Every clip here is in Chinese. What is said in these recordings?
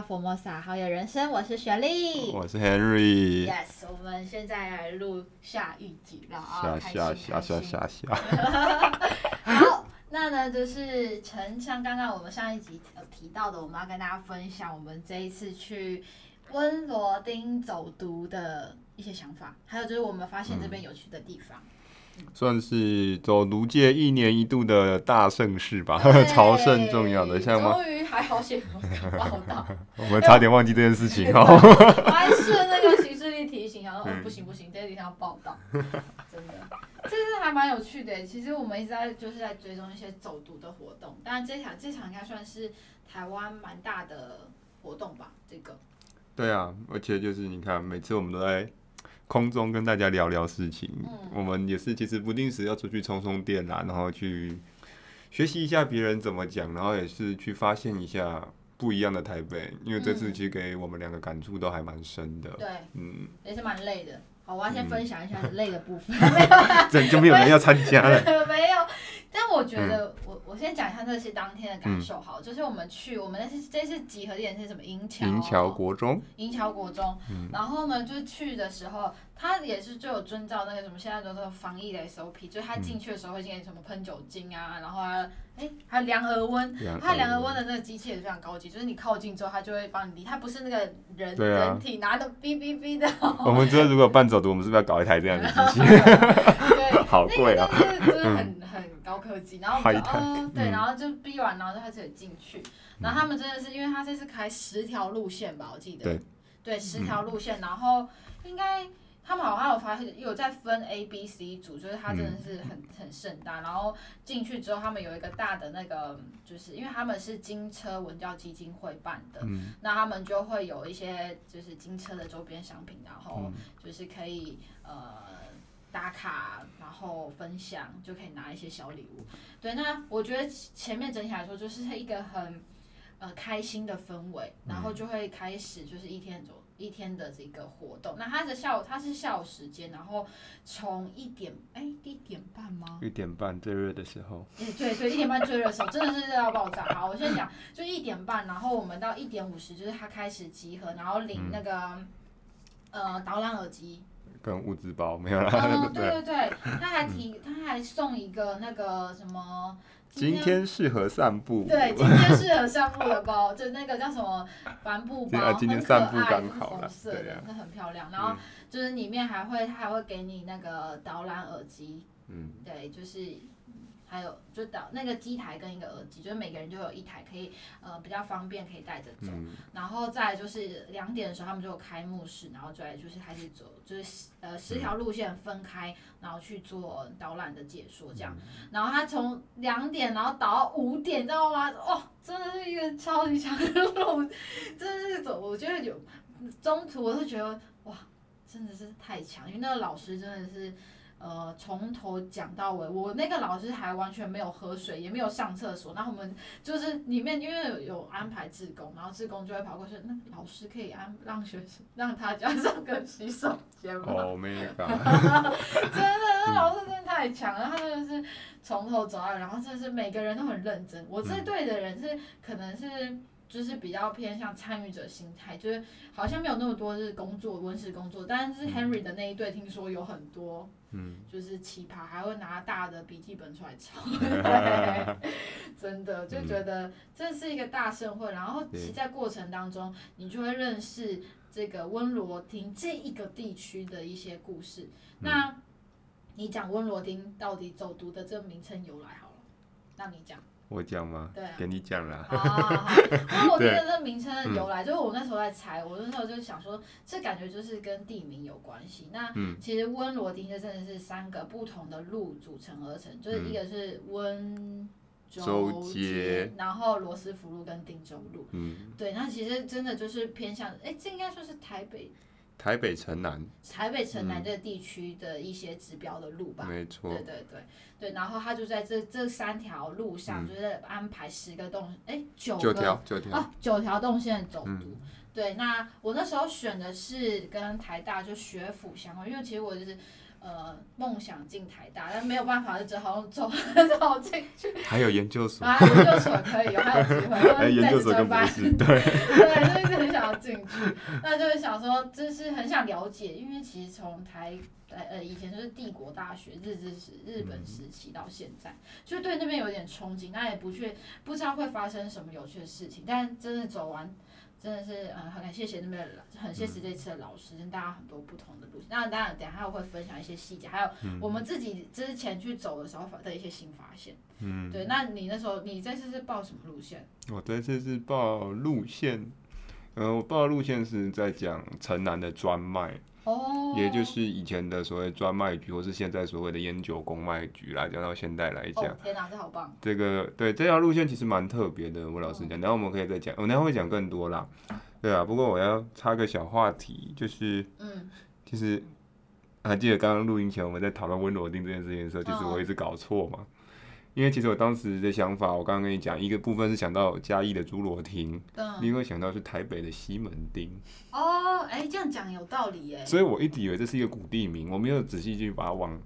佛摩萨好友人生，我是雪莉，我是 Henry。Yes，我们现在来录下一集了啊，下下下下下。好，那呢就是陈像刚刚我们上一集有提到的，我们要跟大家分享我们这一次去温罗丁走读的一些想法，还有就是我们发现这边有趣的地方。嗯算是走读界一年一度的大盛事吧，朝圣重要的，像吗？终于还好险有报道，我们差点忘记这件事情哦。还是那个行事历提醒，然后哦不行不行，这个地方要报道，真的，这是还蛮有趣的。其实我们一直在就是在追踪一些走读的活动，当然这场这场应该算是台湾蛮大的活动吧，这个。对啊，而且就是你看，每次我们都在。空中跟大家聊聊事情，嗯、我们也是其实不定时要出去充充电啦，然后去学习一下别人怎么讲，然后也是去发现一下不一样的台北，因为这次其实给我们两个感触都还蛮深的。对，嗯，也是蛮累的。好，我要先分享一下累的部分。这就没有人要参加了。没有。但我觉得我，我我先讲一下这些当天的感受好，嗯、就是我们去，我们那次这次集合点是什么？银桥。银桥国中。银桥国中。嗯、然后呢，就是去的时候，他也是就有遵照那个什么现在的这个防疫的 SOP，就是他进去的时候会进行什么喷酒精啊，然后啊，哎，还有量额温，他量额温的那个机器也是非常高级，就是你靠近之后，他就会帮你离，他不是那个人、啊、人体拿的哔哔哔的。我们觉得如果办走读，我们是不是要搞一台这样的机器？对，好贵啊。那个就是很很。高科技，然后我们就嗯，对，然后就逼完，然后就开始进去。然后他们真的是，因为他这次开十条路线吧，我记得，对，对，十条路线。然后应该他们好像有发现有在分 A、B、C 组，就是他真的是很很盛大。然后进去之后，他们有一个大的那个，就是因为他们是金车文教基金会办的，那他们就会有一些就是金车的周边商品，然后就是可以呃。打卡，然后分享就可以拿一些小礼物。对，那我觉得前面整体来说就是一个很呃开心的氛围，然后就会开始就是一天走一天的这个活动。那它的下午它是下午时间，然后从一点哎一点半吗？一点半最热的时候。哎对对，一点半最热的时候，真的是热到爆炸。好，我先讲，就一点半，然后我们到一点五十，就是他开始集合，然后领那个、嗯、呃导览耳机。跟物资包没有啦。嗯，对对对，他还提，他还送一个那个什么？今天适合散步。对，今天适合散步的包，就那个叫什么帆布包，今天散步刚好红色的，那很漂亮。然后就是里面还会，他还会给你那个导览耳机。嗯。对，就是。还有就导那个机台跟一个耳机，就是每个人就有一台，可以呃比较方便，可以带着走。嗯、然后再就是两点的时候，他们就有开幕式，然后再来就是开始走，就是呃十条路线分开，然后去做导览的解说这样。嗯、然后他从两点然后导到五点，知道吗？哦，真的是一个超级长的路，真的是走，我觉得有中途我都觉得哇，真的是太强，因为那个老师真的是。呃，从头讲到尾，我那个老师还完全没有喝水，也没有上厕所。然后我们就是里面因为有，有安排志工，然后志工就会跑过去，那老师可以安让学生让他家上个洗手间吗？哦，没有。真的，那老师真的太强了，他真的是从头走到尾，然后真的是每个人都很认真。我这队的人是可能是。就是比较偏向参与者心态，就是好像没有那么多是工作温室工作，但是 Henry 的那一队听说有很多，嗯，就是奇葩，还会拿大的笔记本出来抄，真的就觉得这是一个大盛会，然后其在过程当中，你就会认识这个温罗汀这一个地区的一些故事。那你讲温罗汀到底走读的这个名称由来好了，那你讲。我讲吗？对、啊，给你讲了。好好好，温罗丁的这个名称的由来，就是我那时候在猜，我那时候就想说，这感觉就是跟地名有关系。那其实温罗丁就真的是三个不同的路组成而成，就是一个是温州街，然后罗斯福路跟汀州路。嗯，对，那其实真的就是偏向，哎，这应该说是台北。台北城南，台北城南这个地区的一些指标的路吧，没错，对对对。对，然后他就在这这三条路上，就是安排十个动，哎，九个，九条，九条，哦，九条动线走读。对，那我那时候选的是跟台大就学府相关，因为其实我就是呃梦想进台大，但没有办法，就只好走走 进去。还有研究所，啊，研究所可以有，还有机会。哎，研究所跟博士，对 对，就一直很想要进去，那就是想说，就是很想了解，因为其实从台。呃以前就是帝国大学日治时日本时期到现在，嗯、就对那边有点憧憬，那也不确不知道会发生什么有趣的事情，但真的走完，真的是嗯很感谢谢那边的老，很谢谢这次的老师，跟大家很多不同的路线。那当然等下我会分享一些细节，还有我们自己之前去走的时候的一些新发现。嗯，对，那你那时候你这次是报什么路线？我这次是报路线，呃，我报的路线是在讲城南的专卖。哦，也就是以前的所谓专卖局，或是现在所谓的烟酒公卖局啦，讲到现代来讲，哦，天哪，这好棒！这个对这条路线其实蛮特别的，我老实讲，然后我们可以再讲，我等下会讲更多啦，对啊，不过我要插个小话题，就是，嗯，其实还记得刚刚录音前我们在讨论温罗定这件事情的时候，就是我一直搞错嘛。因为其实我当时的想法，我刚刚跟你讲，一个部分是想到嘉义的侏罗亭，嗯，另外想到是台北的西门町。哦，哎，这样讲有道理耶。所以我一直以为这是一个古地名，我没有仔细去把它往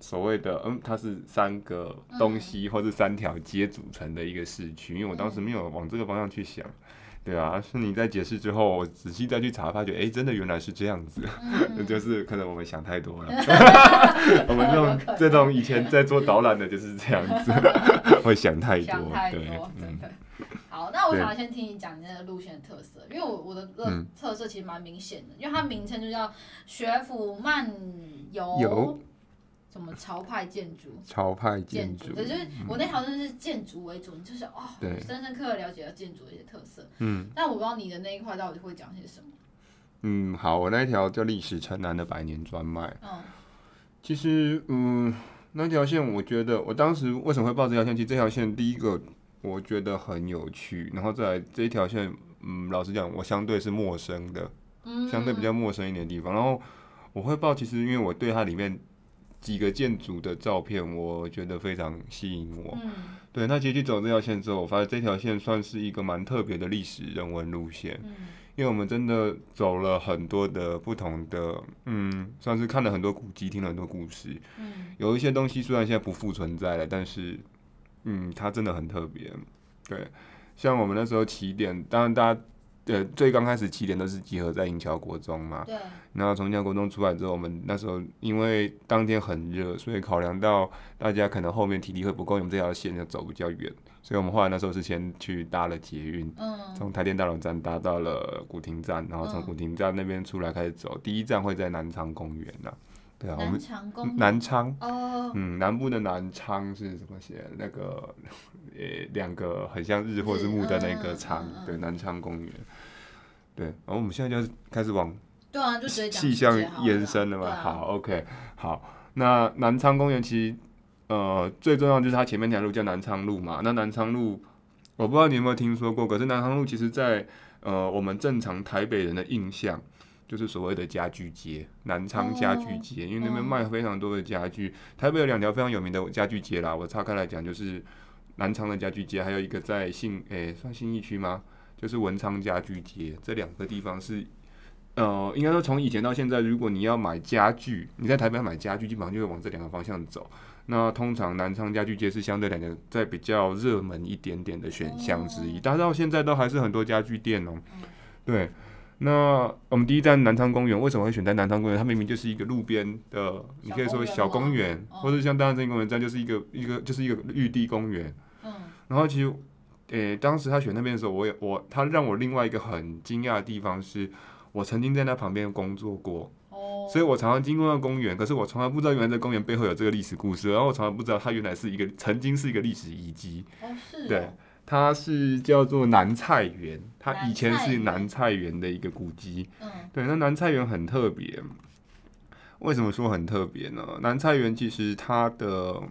所谓的，嗯，它是三个东西或是三条街组成的一个市区，因为我当时没有往这个方向去想。对啊，是你在解释之后，我仔细再去查，发觉哎，真的原来是这样子，嗯、就是可能我们想太多了。我们这种这种以前在做导览的就是这样子，会想太多。想太多，真的。嗯、好，那我想要先听你讲你那个路线的特色，因为我我的特色其实蛮明显的，因为它名称就叫学府漫游。有什么潮派建筑？潮派建筑，对，就是我那条线是建筑为主，就是哦，深深刻刻了解到建筑的一些特色。嗯，但我不知道你的那一块到底会讲些什么。嗯，好，我那条叫历史城南的百年专卖。嗯，其实，嗯，那条线我觉得，我当时为什么会报这条线？其实这条线第一个我觉得很有趣，然后再来这一条线，嗯，老实讲，我相对是陌生的，相对比较陌生一点的地方。然后我会报，其实因为我对它里面。几个建筑的照片，我觉得非常吸引我。嗯、对，那其实走这条线之后，我发现这条线算是一个蛮特别的历史人文路线。嗯、因为我们真的走了很多的不同的，嗯，算是看了很多古迹，听了很多故事。嗯、有一些东西虽然现在不复存在了，但是，嗯，它真的很特别。对，像我们那时候起点，当然大家。对，最刚开始起点都是集合在银桥国中嘛。对。然后从银桥国中出来之后，我们那时候因为当天很热，所以考量到大家可能后面体力会不够，我们这条线就走比较远，所以我们后来那时候是先去搭了捷运，嗯，从台电大楼站搭到了古亭站，然后从古亭站那边出来开始走，第一站会在南昌公园呐。对啊，我们南昌哦，嗯，南部的南昌是怎么写？那个呃，两个很像日或是木的那个昌，对，南昌公园。对，然后我们现在就开始往对啊，就气象延伸了嘛。好，OK，好。那南昌公园其实呃最重要就是它前面那条路叫南昌路嘛。那南昌路我不知道你有没有听说过，可是南昌路其实在呃我们正常台北人的印象。就是所谓的家具街，南昌家具街，因为那边卖非常多的家具。台北有两条非常有名的家具街啦，我岔开来讲，就是南昌的家具街，还有一个在信，诶、欸，算信义区吗？就是文昌家具街，这两个地方是，呃，应该说从以前到现在，如果你要买家具，你在台北买家具，基本上就会往这两个方向走。那通常南昌家具街是相对来讲在比较热门一点点的选项之一，但是到现在都还是很多家具店哦、喔，对。那我们第一站南昌公园为什么会选在南昌公园？它明明就是一个路边的，你可以说小公园，或者像大安森林公园这样就是一个一个就是一个绿地公园。嗯。然后其实，诶、欸，当时他选那边的时候，我也我他让我另外一个很惊讶的地方是，我曾经在那旁边工作过。哦。所以我常常经过那公园，可是我从来不知道原来这公园背后有这个历史故事，然后我从来不知道它原来是一个曾经是一个历史遗迹。哦，是。对。它是叫做南菜园，它以前是南菜园的一个古迹。嗯，对，那南菜园很特别。为什么说很特别呢？南菜园其实它的，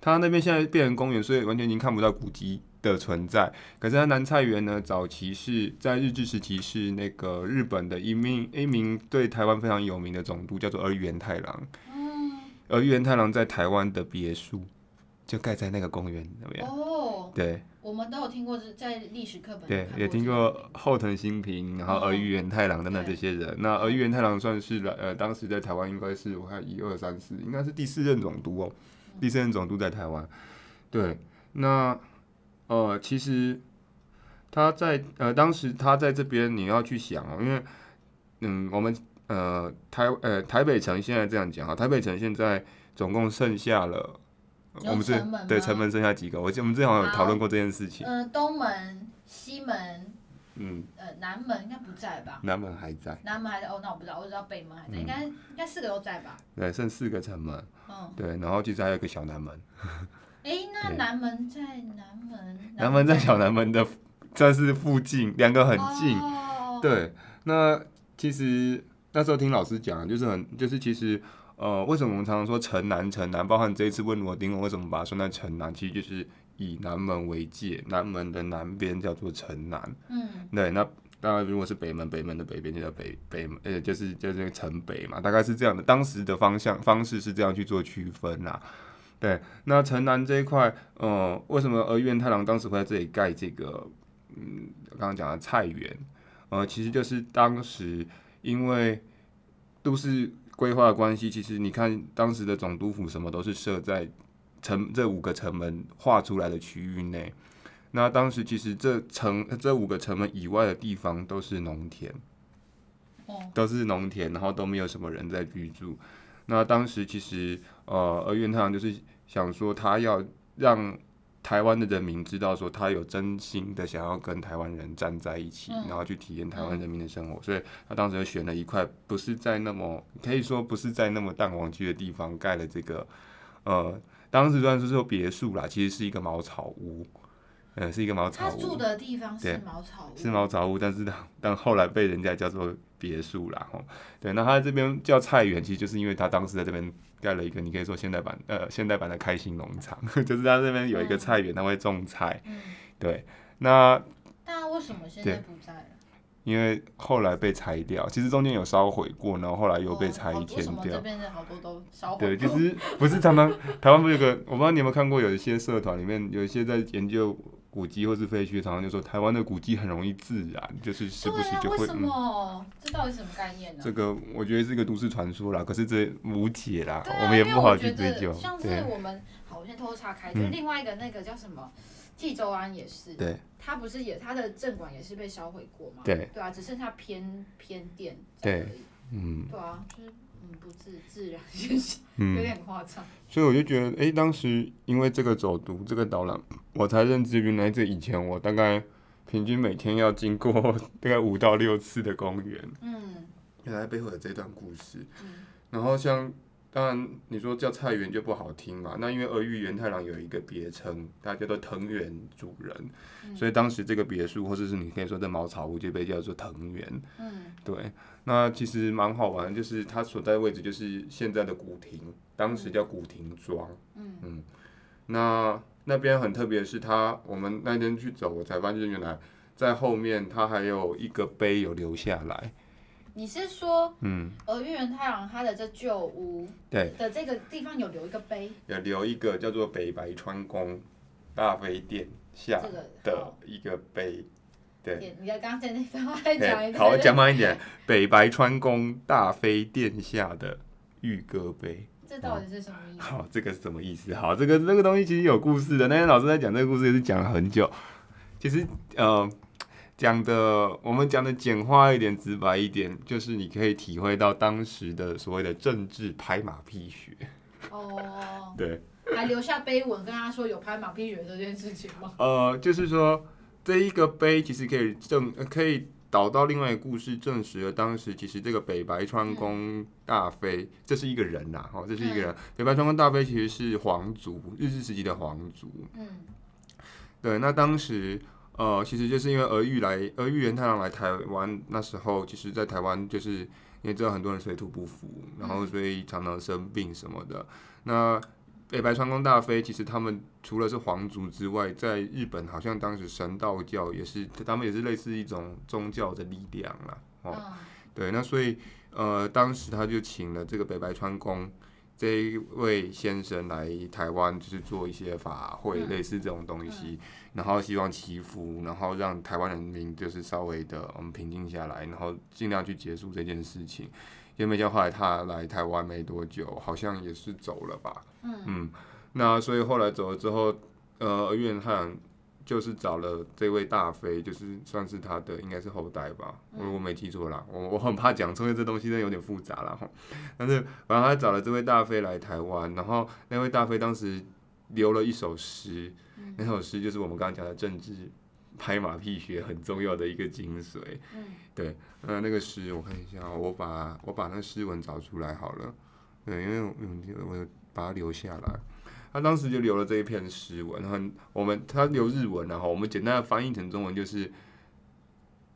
它那边现在变成公园，所以完全已经看不到古迹的存在。可是它南菜园呢，早期是在日治时期是那个日本的一名一名对台湾非常有名的总督，叫做儿玉源太郎。嗯，儿玉源太郎在台湾的别墅。就盖在那个公园那边。哦，对，我们都有听过，在历史课本对，也听过后藤新平，然后儿玉源太郎等等这些人。哦、那儿玉源太郎算是呃，当时在台湾应该是我看一二三四，应该是第四任总督哦，第三任总督在台湾。对，那呃，其实他在呃当时他在这边，你要去想哦，因为嗯，我们呃台呃台北城现在这样讲啊，台北城现在总共剩下了。我们是对城门剩下几个？我我们之前好像有讨论过这件事情。嗯、呃，东门、西门，嗯，呃，南门应该不在吧？南门还在。南门还在哦，那我不知道，我知道北门还在，嗯、应该应该四个都在吧？对，剩四个城门。嗯。对，然后其实还有一个小南门。哎、欸，那南门在南门。南门在小南门的这是附近，两个很近。哦、对，那其实那时候听老师讲，就是很，就是其实。呃，为什么我们常常说城南城南？包含这一次问罗丁，我为什么把它说在城南？其实就是以南门为界，南门的南边叫做城南。嗯，对。那当然，如果是北门，北门的北边就叫北北门，呃，就是就是城北嘛，大概是这样的。当时的方向方式是这样去做区分啦。对，那城南这一块，呃，为什么儿玉源太郎当时会在这里盖这个？嗯，刚刚讲的菜园，呃，其实就是当时因为都市。规划的关系，其实你看当时的总督府什么都是设在城这五个城门画出来的区域内。那当时其实这城这五个城门以外的地方都是农田，都是农田，然后都没有什么人在居住。那当时其实呃，儿玉源太郎就是想说他要让。台湾的人民知道说他有真心的想要跟台湾人站在一起，然后去体验台湾人民的生活，所以他当时就选了一块不是在那么可以说不是在那么淡黄区的地方盖了这个，呃，当时算是说别墅啦，其实是一个茅草屋，嗯，是一个茅草屋。他住的地方是茅草屋，是茅草屋，但是但后来被人家叫做别墅啦，吼，对，那他这边叫菜园，其实就是因为他当时在这边。盖了一个，你可以说现代版，呃，现代版的开心农场，就是他这边有一个菜园，他会种菜。嗯、对，那那为什么现在不在了？因为后来被拆掉，其实中间有烧毁过，然后后来又被拆迁掉。这边的好多都烧毁？对，就是不是常常台湾不是有个，我不知道你有没有看过，有一些社团里面有一些在研究。古迹或是废墟，常常就说台湾的古迹很容易自燃，就是时不时就会。为什么？嗯、这到底是什么概念呢？这个我觉得是一个都市传说啦，可是这无解啦，啊、我们也不好去追究。像是我们，好，我先偷偷岔开，就是另外一个那个叫什么，纪州庵也是，对，他不是也它的镇馆也是被烧毁过吗？对，对啊，只剩下偏偏殿对，嗯，对啊，就是嗯。不自自然，现象有点夸张。所以我就觉得，哎、欸，当时因为这个走读，这个导览，我才认知原来这以前我大概平均每天要经过大概五到六次的公园。嗯，原来背后有这段故事。嗯，然后像当然你说叫菜园就不好听嘛，那因为儿玉源太郎有一个别称，他叫做藤原主人，嗯、所以当时这个别墅或者是你可以说这茅草屋就被叫做藤原。嗯，对。那其实蛮好玩，就是它所在位置就是现在的古亭，当时叫古亭庄。嗯嗯，那那边很特别的是它，我们那天去走，我才发现原来在后面它还有一个碑有留下来。你是说，嗯，儿玉源太郎他的这旧屋对的这个地方有留一个碑，有留一个叫做北白川宫大妃殿下的一个碑。对，你刚刚在那段话再讲一遍。好，讲慢一点。北白川宫大妃殿下的玉歌碑，这到底是什么意思？好，这个是什么意思？好，这个这个东西其实有故事的。那天老师在讲这个故事也是讲了很久。其实，呃，讲的我们讲的简化一点、直白一点，就是你可以体会到当时的所谓的政治拍马屁学。哦。对。还留下碑文跟他说有拍马屁学这件事情吗？呃，就是说。这一个碑其实可以证，可以导到另外一个故事，证实了当时其实这个北白川宫大妃，这是一个人呐，哦，这是一个人。北白川宫大妃其实是皇族，日治时期的皇族。嗯，对，那当时呃，其实就是因为儿玉来，儿玉源太郎来台湾那时候，其实在台湾就是因为知道很多人水土不服，然后所以常常生病什么的。那北白川宫大妃其实他们除了是皇族之外，在日本好像当时神道教也是，他们也是类似一种宗教的力量啦。哦，对，那所以呃，当时他就请了这个北白川宫这一位先生来台湾，就是做一些法会，类似这种东西，然后希望祈福，然后让台湾人民就是稍微的我们平静下来，然后尽量去结束这件事情。因为后来他来台湾没多久，好像也是走了吧？嗯，那所以后来走了之后，呃，岳元太郎就是找了这位大飞，就是算是他的应该是后代吧，我我没记错啦，我我很怕讲错，因为这东西真的有点复杂啦哈。但是反正他找了这位大飞来台湾，然后那位大飞当时留了一首诗，那首诗就是我们刚刚讲的政治。拍马屁学很重要的一个精髓，嗯，对，那，那个诗我看一下，我把我把那诗文找出来好了，对，因为我我把它留下来，他当时就留了这一篇诗文，很我们他留日文，然后我们简单的翻译成中文就是，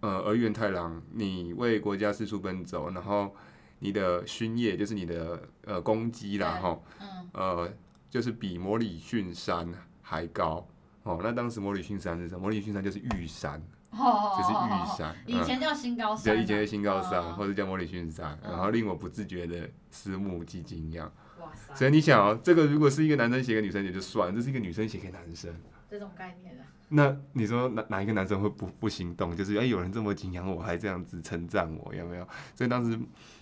呃，而原太郎，你为国家四处奔走，然后你的勋业就是你的呃功绩啦，哈，嗯，呃，就是比摩里逊山还高。哦，那当时摩里逊山是什么？摩里逊山就是玉山，哦、就是玉山。以前叫新高山。对，以前叫新高山，哦、或者叫摩里逊山，然后令我不自觉的思慕及敬仰。所以你想哦，这个如果是一个男生写给女生也就算了，这是一个女生写给男生。这种概念啊。那你说哪哪一个男生会不不心动？就是哎，有人这么敬仰我，还这样子称赞我，有没有？所以当时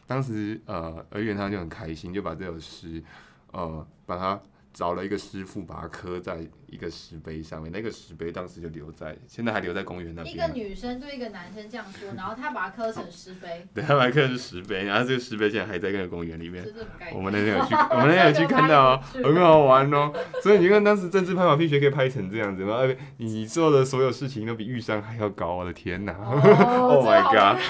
当时呃，而元他就很开心，就把这首诗呃把它。找了一个师傅，把它刻在一个石碑上面。那个石碑当时就留在，现在还留在公园那边。一个女生对一个男生这样说，然后他把它刻成石碑。对，他把它刻成石碑，然后这个石碑现在还在那个公园里面。我们那天有去，我们那天有去 看到，哦很好玩哦。所以你看，当时政治拍马屁学可以拍成这样子吗？你做的所有事情都比玉山还要高，我的天哪！Oh my god！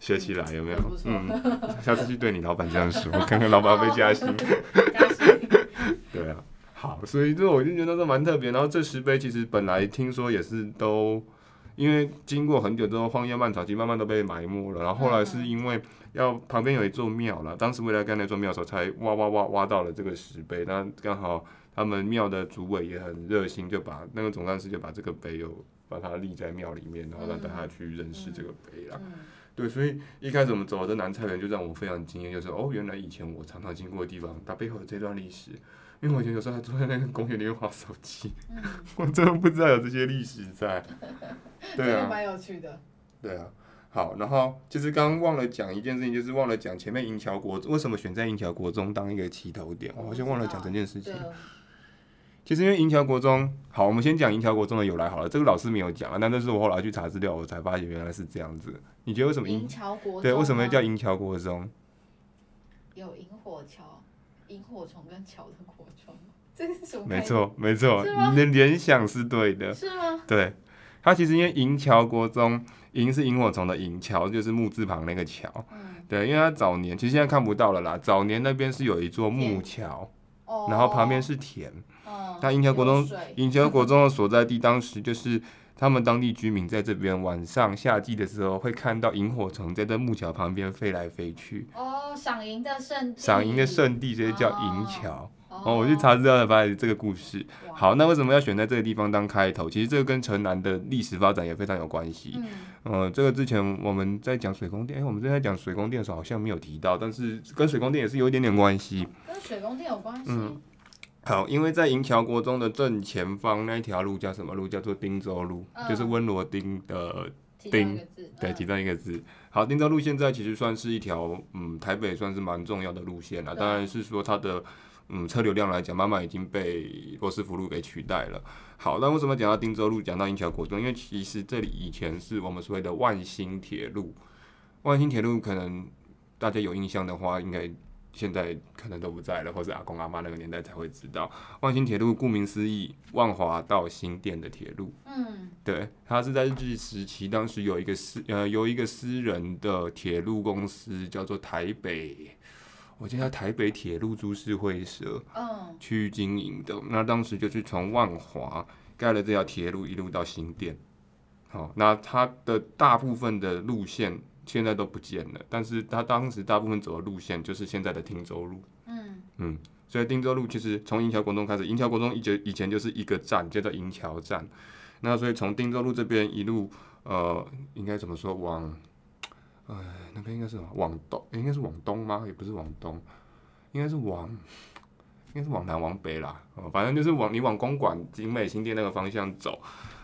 学起来有没有？嗯，下次去对你老板这样说，看看老板会加薪。好，所以这我就觉得这蛮特别。然后这石碑其实本来听说也是都，因为经过很久之后荒烟蔓草，其实慢慢都被埋没了。然后后来是因为要旁边有一座庙了，当时为了盖那座庙的时候，才挖挖挖挖到了这个石碑。那刚好他们庙的主委也很热心，就把那个总干事就把这个碑又把它立在庙里面，然后让大家去认识这个碑了。对，所以一开始我们走的南菜园就让我非常惊艳，就是哦，原来以前我常常经过的地方，它背后有这段历史。因为我以前有时候还坐在那个公园里面滑手机，嗯、我真的不知道有这些历史在。对啊，蛮有趣的。对啊，好，然后就是刚刚忘了讲一件事情，就是忘了讲前面银桥国为什么选在银桥国中当一个起头点，我好像忘了讲这件事情。其实因为银桥国中，好，我们先讲银桥国中的由来好了。这个老师没有讲啊，但这是我后来去查资料，我才发现原来是这样子。你觉得为什么银桥国中？对，为什么叫银桥国中？有萤火桥。萤火虫跟桥的火虫，这个是什么？没错，没错，你的联想是对的。是吗？对，它其实因为银桥国中，银是萤火虫的银，桥就是木字旁那个桥。嗯。对，因为它早年其实现在看不到了啦，早年那边是有一座木桥，哦、然后旁边是田。哦。那银桥国中，银 桥国中的所在地当时就是。他们当地居民在这边晚上夏季的时候，会看到萤火虫在这木桥旁边飞来飞去。哦，赏萤的圣地。赏萤的圣地，所以叫银桥。哦，我去查资料才发现这个故事。好，那为什么要选在这个地方当开头？其实这个跟城南的历史发展也非常有关系。嗯。呃，这个之前我们在讲水宫殿，哎，我们之前在讲水宫殿的时候好像没有提到，但是跟水宫殿也是有一点点关系。跟水宫殿有关系。嗯。好，因为在银桥国中的正前方那一条路叫什么路？叫做汀州路，嗯、就是温罗丁的丁，对，其中一个字。嗯、好，汀州路现在其实算是一条，嗯，台北算是蛮重要的路线了。当然是说它的，嗯，车流量来讲，慢慢已经被罗斯福路给取代了。好，那为什么讲到汀州路，讲到银桥国中？因为其实这里以前是我们所谓的万兴铁路。万兴铁路可能大家有印象的话，应该。现在可能都不在了，或者阿公阿妈那个年代才会知道。万兴铁路顾名思义，万华到新店的铁路。嗯，对，它是在日治时期，当时有一个私呃由一个私人的铁路公司叫做台北，我记得台北铁路株式会社，嗯，去经营的。那当时就是从万华盖了这条铁路，一路到新店。好，那它的大部分的路线。现在都不见了，但是他当时大部分走的路线就是现在的汀州路。嗯嗯，所以汀州路其实从银桥国中开始，银桥国中以前以前就是一个站，叫做银桥站。那所以从汀州路这边一路，呃，应该怎么说往，呃，那边应该是往东，应该是往东吗？也不是往东，应该是往，应该是往南往北啦，哦，反正就是往你往公馆、景美、新店那个方向走，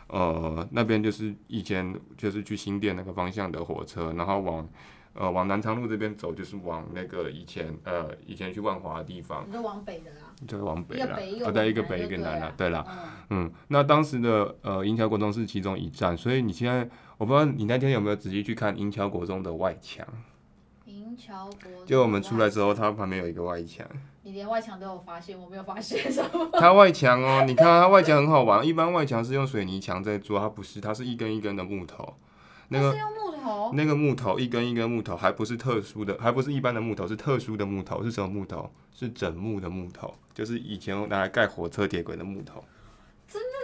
呃，那边就是以前就是去新店那个方向的火车，然后往呃往南昌路这边走，就是往那个以前呃以前去万华的地方。你就往北的啦。就是往北啦，哦，对，一个北一个南啦，对啦，嗯，那当时的呃银桥国中是其中一站，所以你现在我不知道你那天有没有仔细去看银桥国中的外墙。银桥国，就我们出来之后，它旁边有一个外墙。你连外墙都有发现，我没有发现什么？它外墙哦，你看它外墙很好玩，一般外墙是用水泥墙在做，它不是，它是一根一根的木头。那个是用木头。那个木头一根一根木头，还不是特殊的，还不是一般的木头，是特殊的木头。是什么木头？是整木的木头，就是以前拿来盖火车铁轨的木头。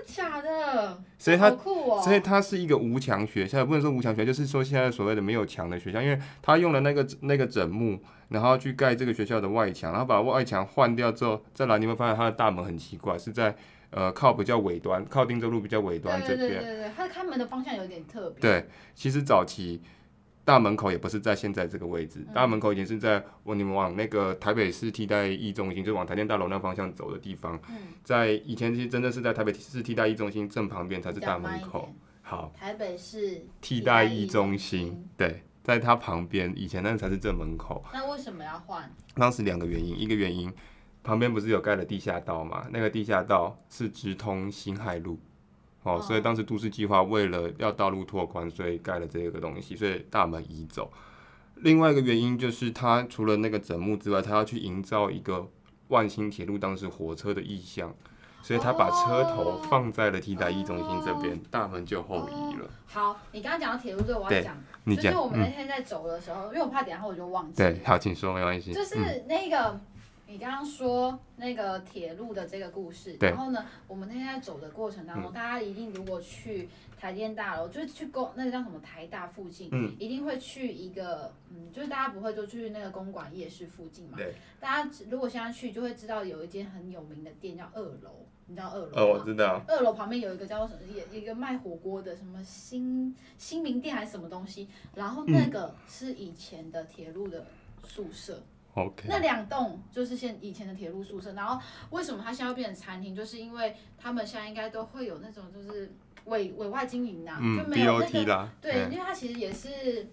假的？所以它，哦、所以它是一个无墙学校，也不能说无墙学校，就是说现在所谓的没有墙的学校，因为它用了那个那个枕木，然后去盖这个学校的外墙，然后把外墙换掉之后再来，你会发现它的大门很奇怪，是在呃靠比较尾端，靠汀州路比较尾端这边。对对对对对，它的开门的方向有点特别。对，其实早期。大门口也不是在现在这个位置，大门口已经是在我你们往那个台北市替代役中心，就往台电大楼那方向走的地方。在以前其实真的是在台北市替代役中心正旁边才是大门口。好，台北市替代役中心，对，在它旁边，以前那才是正门口。那为什么要换？当时两个原因，一个原因旁边不是有盖了地下道嘛？那个地下道是直通新海路。哦，所以当时都市计划为了要道路拓宽，所以盖了这个东西，所以大门移走。另外一个原因就是，它除了那个枕木之外，它要去营造一个万新铁路当时火车的意象，所以他把车头放在了替代役中心这边，大门就后移了。好，你刚刚讲到铁路这个，我要讲，就是我们那天在走的时候，因为我怕等下我就忘记。对，好，请说，没关系。就是那个。你刚刚说那个铁路的这个故事，然后呢，我们那天在走的过程当中，大家一定如果去台电大楼，就是去公那个叫什么台大附近，一定会去一个，嗯，就是大家不会就去那个公馆夜市附近嘛。大家如果现在去，就会知道有一间很有名的店叫二楼，你知道二楼吗？哦，我知道。二楼旁边有一个叫什么，一一个卖火锅的，什么新新民店还是什么东西，然后那个是以前的铁路的宿舍。那两栋就是现以前的铁路宿舍，然后为什么它现在会变成餐厅？就是因为他们现在应该都会有那种就是委委外经营呐、啊，嗯、就没有那个对，嗯、因为它其实也是，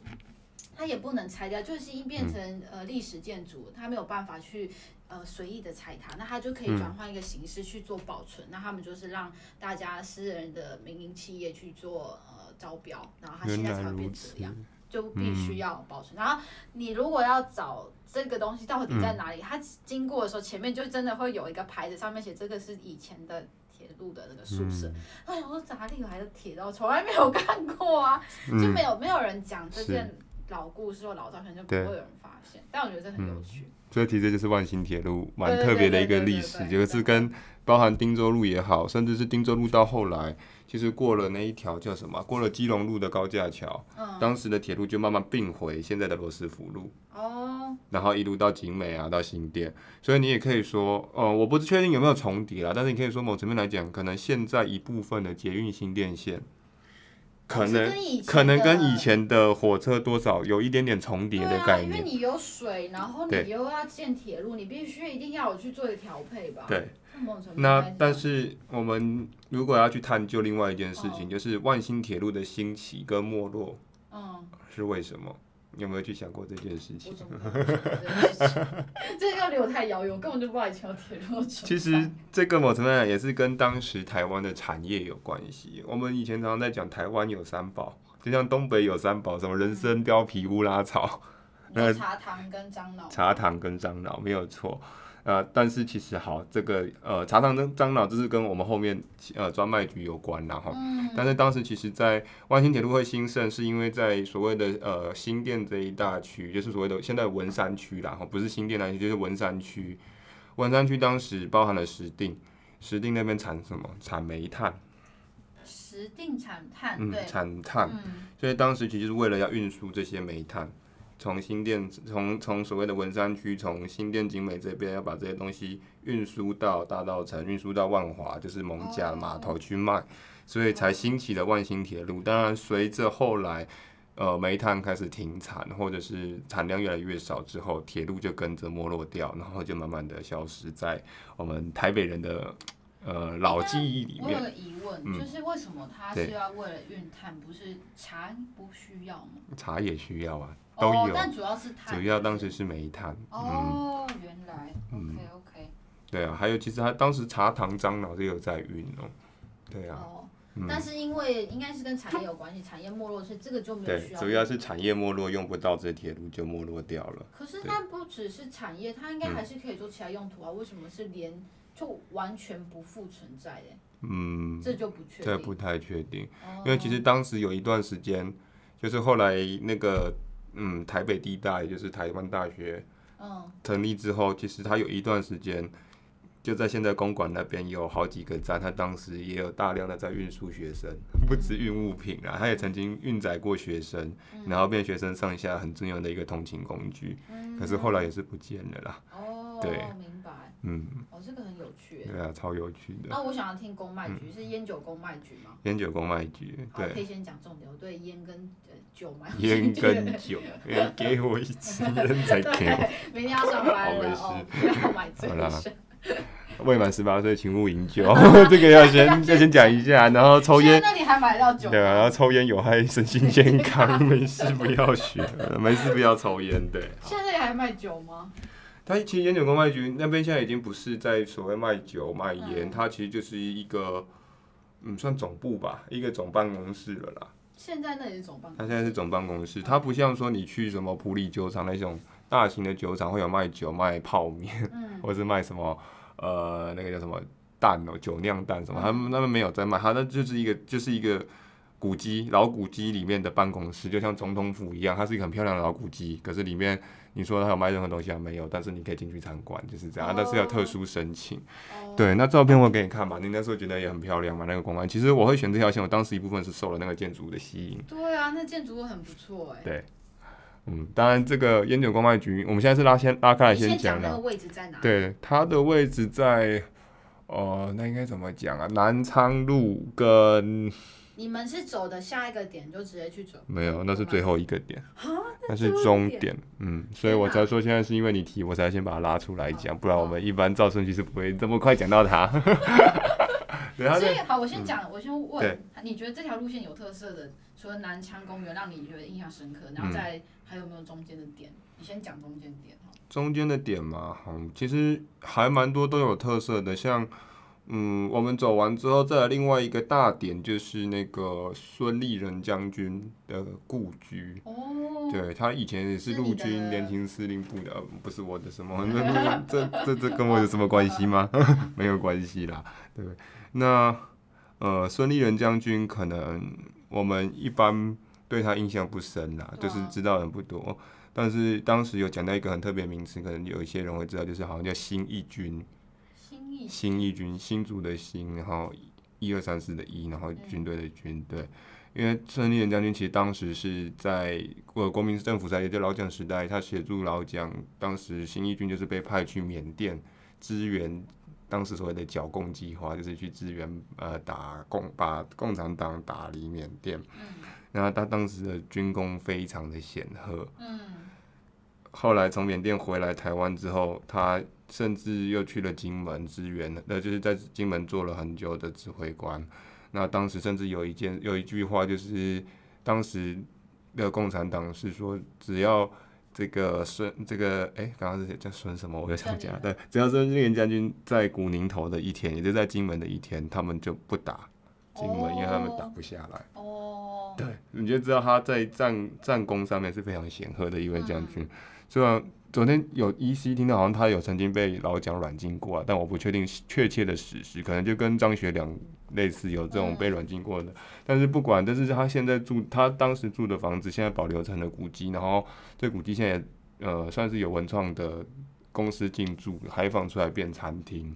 它也不能拆掉，就是已经变成、嗯、呃历史建筑，它没有办法去呃随意的拆它，那它就可以转换一个形式去做保存。嗯、那他们就是让大家私人的民营企业去做呃招标，然后它现在才会变这样。就必须要保存。嗯、然后你如果要找这个东西到底在哪里，嗯、它经过的时候，前面就真的会有一个牌子，上面写这个是以前的铁路的那个宿舍。哎我说哪里有来的铁道，从来没有看过啊，嗯、就没有没有人讲这件老故事或老照片，就不会有人发现。但我觉得这很有趣。所以其实就是万兴铁路蛮特别的一个历史，就是跟包含汀州路也好，甚至是汀州路到后来。其实过了那一条叫什么？过了基隆路的高架桥，嗯、当时的铁路就慢慢并回现在的罗斯福路。哦。然后一路到景美啊，到新店，所以你也可以说，哦、呃，我不是确定有没有重叠啦，但是你可以说某层面来讲，可能现在一部分的捷运新店线，可能可能跟以前的火车多少有一点点重叠的概念。啊、因为你有水，然后你又要建铁路，你必须一定要有去做一个调配吧？对。那但是我们如果要去探究另外一件事情，就是万新铁路的兴起跟没落，嗯，是为什么？有没有去想过这件事情？这个离我太遥远，我根本就不知道以前有铁路。其实这个某程度上也是跟当时台湾的产业有关系。我们以前常常在讲台湾有三宝，就像东北有三宝，什么人参、貂皮、乌拉草。那茶糖跟樟脑。茶糖跟樟脑没有错。呃，但是其实好，这个呃，茶糖跟樟脑这是跟我们后面呃专卖局有关然后，嗯、但是当时其实，在万兴铁路会兴盛，是因为在所谓的呃新店这一大区，就是所谓的现在文山区啦，哈，不是新店那区，就是文山区。文山区当时包含了石碇，石碇那边产什么？产煤炭。石碇产炭，嗯，对产炭。嗯、所以当时其实是为了要运输这些煤炭。从新店，从从所谓的文山区，从新店景美这边要把这些东西运输到大道城，运输到万华，就是艋舺码头去卖，所以才兴起了万新铁路。当然，随着后来，呃煤炭开始停产，或者是产量越来越少之后，铁路就跟着没落掉，然后就慢慢的消失在我们台北人的呃老记忆里面。我有个疑问，嗯、就是为什么他是要为了运碳，不是茶不需要吗？茶也需要啊，都有，哦、但主要是碳，主要当时是煤炭。哦，嗯、原来，OK OK。对啊，还有其实他当时茶糖樟脑是有在运哦，对啊。哦但是因为应该是跟产业有关系，产业没落，所以这个就没有需要。对，主要是产业没落，用不到这铁路就没落掉了。可是它不只是产业，它应该还是可以做其他用途啊？为什么是连就完全不复存在的？嗯，这就不确定。这不太确定，因为其实当时有一段时间，就是后来那个嗯台北地大，也就是台湾大学，嗯，成立之后，其实它有一段时间。就在现在公馆那边有好几个站，它当时也有大量的在运输学生，不止运物品啊，它也曾经运载过学生，然后变学生上下很重要的一个通勤工具。可是后来也是不见了啦。哦，对，明白。嗯，哦，这个很有趣。对啊，超有趣的。那我想要听公卖局，是烟酒公卖局吗？烟酒公卖局，对。可以先讲重点，我对烟跟酒蛮。烟跟酒，给我一支 烟再给我。明天要上班了哦，不要买醉生。未满十八岁，请勿饮酒。这个要先要先讲一下，然后抽烟。那你还买到酒？对啊，然后抽烟有害身心健康，没事不要学，没事不要抽烟。对。现在还卖酒吗？他其实烟酒公卖局那边现在已经不是在所谓卖酒卖烟，它其实就是一个嗯，算总部吧，一个总办公室了啦。现在那也是总办公室。它现在是总办公室，它不像说你去什么普里酒厂那种大型的酒厂会有卖酒卖泡面，嗯 或是卖什么。呃，那个叫什么蛋哦，酒酿蛋什么，他们那边没有在卖，它那就是一个就是一个古迹，老古迹里面的办公室，就像总统府一样，它是一个很漂亮的老古迹。可是里面你说他有卖任何东西啊？没有，但是你可以进去参观，就是这样。Oh. 但是要特殊申请。Oh. 对，那照片我给你看吧，你那时候觉得也很漂亮嘛，那个公安。其实我会选这条线，我当时一部分是受了那个建筑物的吸引。对啊，那建筑物很不错哎。对。嗯，当然，这个烟酒公卖局，我们现在是拉先拉开来先讲的。位置在哪？对，它的位置在，呃，那应该怎么讲啊？南昌路跟。你们是走的下一个点就直接去走？没有，那是最后一个点。那是终点。嗯，所以我才说现在是因为你提，我才先把它拉出来讲，不然我们一般照顺序是不会这么快讲到它。所以好，我先讲，我先问，你觉得这条路线有特色的？除了南昌公园让你觉得印象深刻，然后再还有没有中间的点？嗯、你先讲中间点哈。中间的点嘛，好，其实还蛮多都有特色的，像嗯，我们走完之后，再来另外一个大点就是那个孙立人将军的故居。哦。对，他以前也是陆军联勤司令部的，不是我的什么？这这这这跟我有什么关系吗？没有关系啦，对不对？那呃，孙立人将军可能。我们一般对他印象不深啦，就是知道人不多。但是当时有讲到一个很特别的名词，可能有一些人会知道，就是好像叫新义军。新义军，新竹的新，然后一二三四的一，然后军队的军，队。因为孙立人将军其实当时是在呃国民政府在也就老蒋时代，他协助老蒋，当时新义军就是被派去缅甸支援。当时所谓的剿共计划，就是去支援呃打共，把共产党打离缅甸。嗯。然后他当时的军功非常的显赫。嗯。后来从缅甸回来台湾之后，他甚至又去了金门支援，那，就是在金门做了很久的指挥官。那当时甚至有一件有一句话，就是当时的共产党是说，只要。这个孙，这个哎，刚刚是叫孙什么？我又想讲。对，只要孙立人将军在古宁头的一天，也就在金门的一天，他们就不打金门，哦、因为他们打不下来。哦。对，你就知道他在战战功上面是非常显赫的一位将军。虽然、嗯、昨天有依稀听到，好像他有曾经被老蒋软禁过、啊，但我不确定确切的史实，可能就跟张学良类似，有这种被软禁过的。嗯、但是不管，但是他现在住，他当时住的房子现在保留成了古迹，然后这古迹现在呃算是有文创的公司进驻，开放出来变餐厅。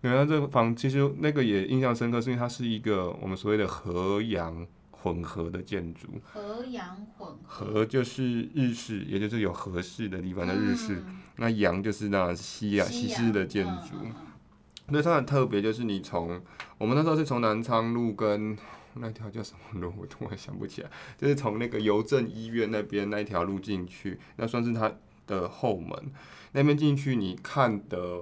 原来这个房其实那个也印象深刻，是因为它是一个我们所谓的和洋。混合的建筑，和洋混合，和就是日式，也就是有和式的地方的日式，嗯、那洋就是那西啊西式的建筑。那、它很特别，就是你从我们那时候是从南昌路跟那条叫什么路？我突然想不起来。就是从那个邮政医院那边那一条路进去，那算是它的后门。那边进去，你看的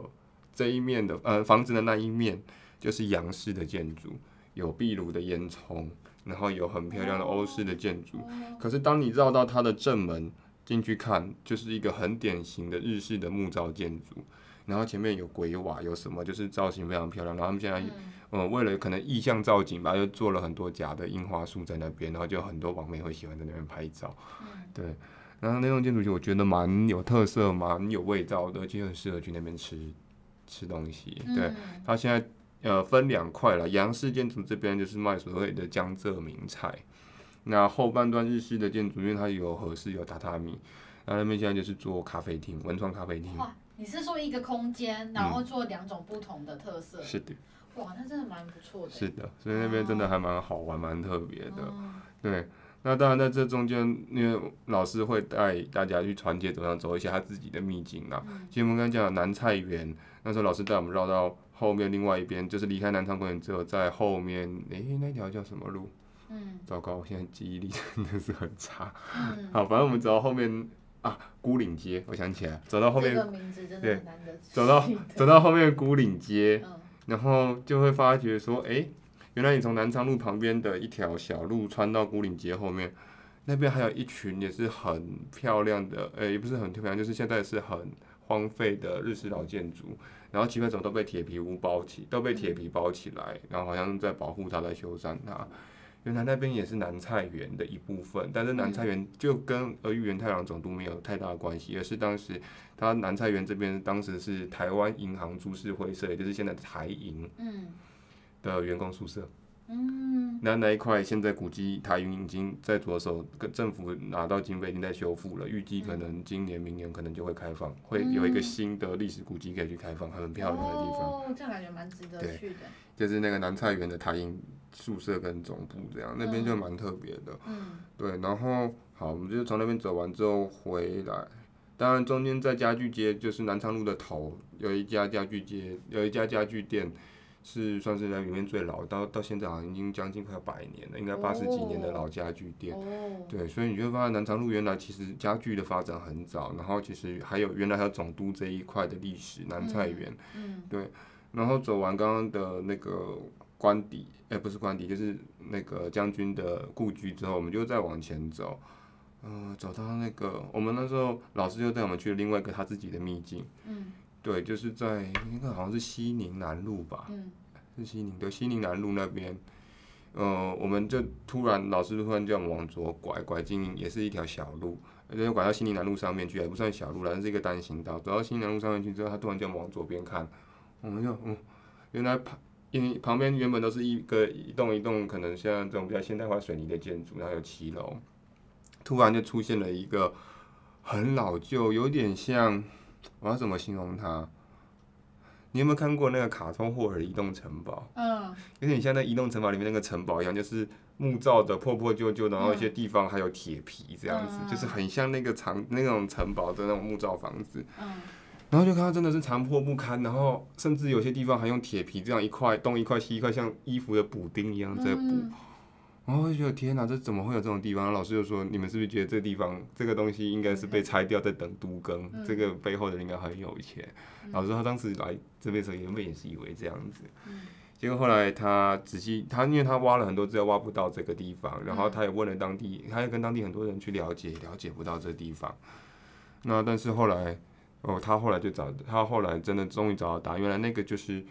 这一面的呃房子的那一面，就是洋式的建筑，有壁炉的烟囱，然后有很漂亮的欧式的建筑。可是当你绕到它的正门进去看，就是一个很典型的日式的木造建筑。然后前面有鬼瓦，有什么就是造型非常漂亮。然后他们现在，嗯，呃、为了可能意象造景吧，就做了很多假的樱花树在那边，然后就很多网美会喜欢在那边拍照。对。然后那栋建筑就我觉得蛮有特色，蛮有味道的，就很适合去那边吃吃东西。对。它现在呃分两块了，洋式建筑这边就是卖所谓的江浙名菜，那后半段日式的建筑，因为它有和室有榻榻米，然后那边现在就是做咖啡厅，文创咖啡厅。哇你是说一个空间，然后做两种不同的特色？嗯、是的。哇，那真的蛮不错的。是的，所以那边真的还蛮好玩，蛮、哦、特别的。哦、对，那当然在这中间，因为老师会带大家去传街走上，走一些他自己的秘境啦。嗯、其实我们刚刚讲的南菜园，那时候老师带我们绕到后面另外一边，就是离开南昌公园之后，在后面，诶、欸，那条叫什么路？嗯。糟糕，我现在记忆力真的是很差。嗯、好，反正我们走到后面。啊，孤岭街，我想起来，走到后面，对，走到走到后面孤岭街，嗯、然后就会发觉说，哎、欸，原来你从南昌路旁边的一条小路穿到孤岭街后面，那边还有一群也是很漂亮的，呃、欸，也不是很漂亮，就是现在是很荒废的日式老建筑，然后奇怪怎么都被铁皮屋包起，都被铁皮包起来，然后好像在保护它，在修缮它。原来那边也是南菜园的一部分，但是南菜园就跟儿玉源太郎总督没有太大的关系，而是当时他南菜园这边当时是台湾银行株式会社，也就是现在的台银的员工宿舍。嗯，那那一块现在古迹台云已经在着手跟政府拿到经费，已经在修复了，预计可能今年明年可能就会开放，会有一个新的历史古迹可以去开放，很漂亮的地方。哦，这样感觉蛮值得去的。就是那个南菜园的台银。宿舍跟总部这样，那边就蛮特别的。嗯，对，然后好，我们就从那边走完之后回来。当然，中间在家具街，就是南昌路的头，有一家家具街，有一家家具店，是算是在里面最老，到到现在好像已经将近快百年了，应该八十几年的老家具店。哦。对，所以你就会发现南昌路原来其实家具的发展很早，然后其实还有原来还有总督这一块的历史，南菜园。嗯。对，然后走完刚刚的那个。官邸，哎、欸，不是官邸，就是那个将军的故居之后，我们就再往前走，嗯、呃，走到那个，我们那时候老师就带我们去了另外一个他自己的秘境，嗯，对，就是在那个好像是西宁南路吧，嗯，是西宁对，西宁南路那边，呃，我们就突然老师突然叫我们往左拐，拐进也是一条小路，就拐到西宁南路上面去，也不算小路了，但是一个单行道，走到西宁南路上面去之后，他突然叫我们往左边看，我们就嗯，原来旁。因为旁边原本都是一个一栋一栋，可能像这种比较现代化水泥的建筑，然后有骑楼，突然就出现了一个很老旧，有点像，我要怎么形容它？你有没有看过那个卡通霍尔移动城堡？嗯，有点像那移动城堡里面那个城堡一样，就是木造的破破旧旧，然后一些地方还有铁皮这样子，就是很像那个长那种城堡的那种木造房子。嗯。然后就看到真的是残破不堪，然后甚至有些地方还用铁皮这样一块东一块西一块，像衣服的补丁一样在补。嗯、然后我就觉得天哪，这怎么会有这种地方？老师就说：“你们是不是觉得这个地方这个东西应该是被拆掉在等都更？嗯、这个背后的人应该很有钱。嗯”老师他当时来这边的时候原本也是以为这样子，嗯、结果后来他仔细他因为他挖了很多资料挖不到这个地方，然后他也问了当地，他也跟当地很多人去了解，了解不到这地方。那但是后来。哦，他后来就找，他后来真的终于找到答案，原来那个就是，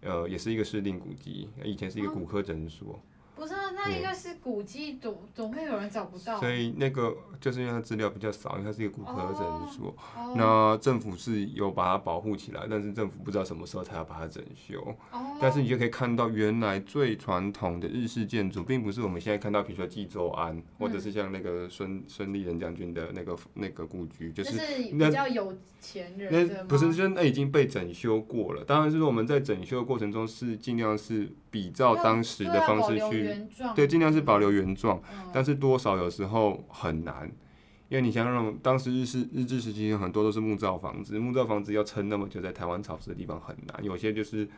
呃，也是一个市定古迹，以前是一个骨科诊所。哦不是，那应该是古迹，总总会有人找不到。所以那个就是因为它资料比较少，因为它是一个骨科诊所。Oh, oh. 那政府是有把它保护起来，但是政府不知道什么时候才要把它整修。Oh. 但是你就可以看到，原来最传统的日式建筑，并不是我们现在看到，比如说济州庵，或者是像那个孙孙立人将军的那个那个故居，就是那比较有钱人。那不是，就是那已经被整修过了。当然是说我们在整修的过程中是尽量是比照当时的方式去。对，尽量是保留原状，但是多少有时候很难，因为你想想当时日式日治时期很多都是木造房子，木造房子要撑那么久，在台湾潮湿的地方很难。有些就是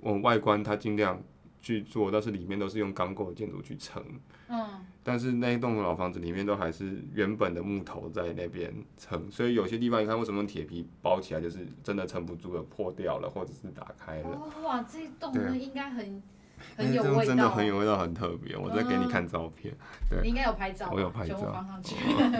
往外观它尽量去做，但是里面都是用钢构的建筑去撑。嗯。但是那一栋老房子里面都还是原本的木头在那边撑，所以有些地方你看为什么用铁皮包起来，就是真的撑不住了，破掉了，或者是打开了。哦、哇，这栋呢应该很。很有味道，欸、真的很有味道，很特别。我再给你看照片，嗯、对，你应该有拍照，我有拍照，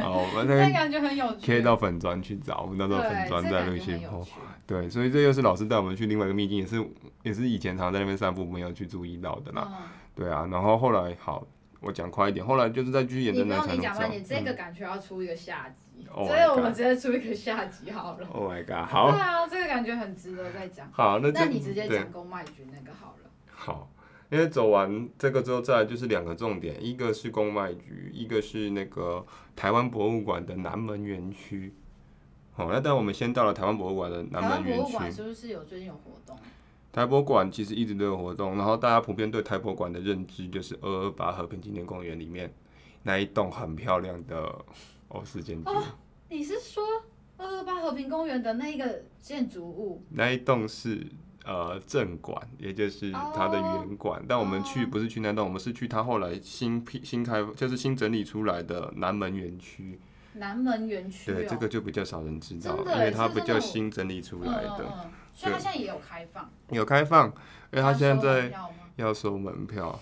好，我 们这感觉很有趣，可以到粉砖去找，我们到时候粉砖在路线后，对，所以这又是老师带我们去另外一个秘境，也是也是以前常在那边散步没有去注意到的啦，嗯、对啊，然后后来好，我讲快一点，后来就是在继续沿着那条路走，你讲吧，你这个感觉要出一个下集，嗯、所以我们直接出一个下集好了。Oh my god，好，对啊，这个感觉很值得再讲。好，那那你直接讲宫麦君那个好了。好。因为走完这个之后，再来就是两个重点，一个是公卖局，一个是那个台湾博物馆的南门园区。好，那但我们先到了台湾博物馆的南门园区。台湾博物馆是不是有最近有活动？台博馆其实一直都有活动，然后大家普遍对台博馆的认知就是二二八和平纪念公园里面那一栋很漂亮的欧式建筑。哦，你是说二二八和平公园的那个建筑物？那一栋是。呃，正馆，也就是它的原馆，oh, 但我们去不是去那栋，我们是去它后来新辟新开，就是新整理出来的南门园区。南门园区，对，这个就比较少人知道，因为它比较新整理出来的。嗯嗯、所以它现在也有开放。有开放，因为它现在在要收门票。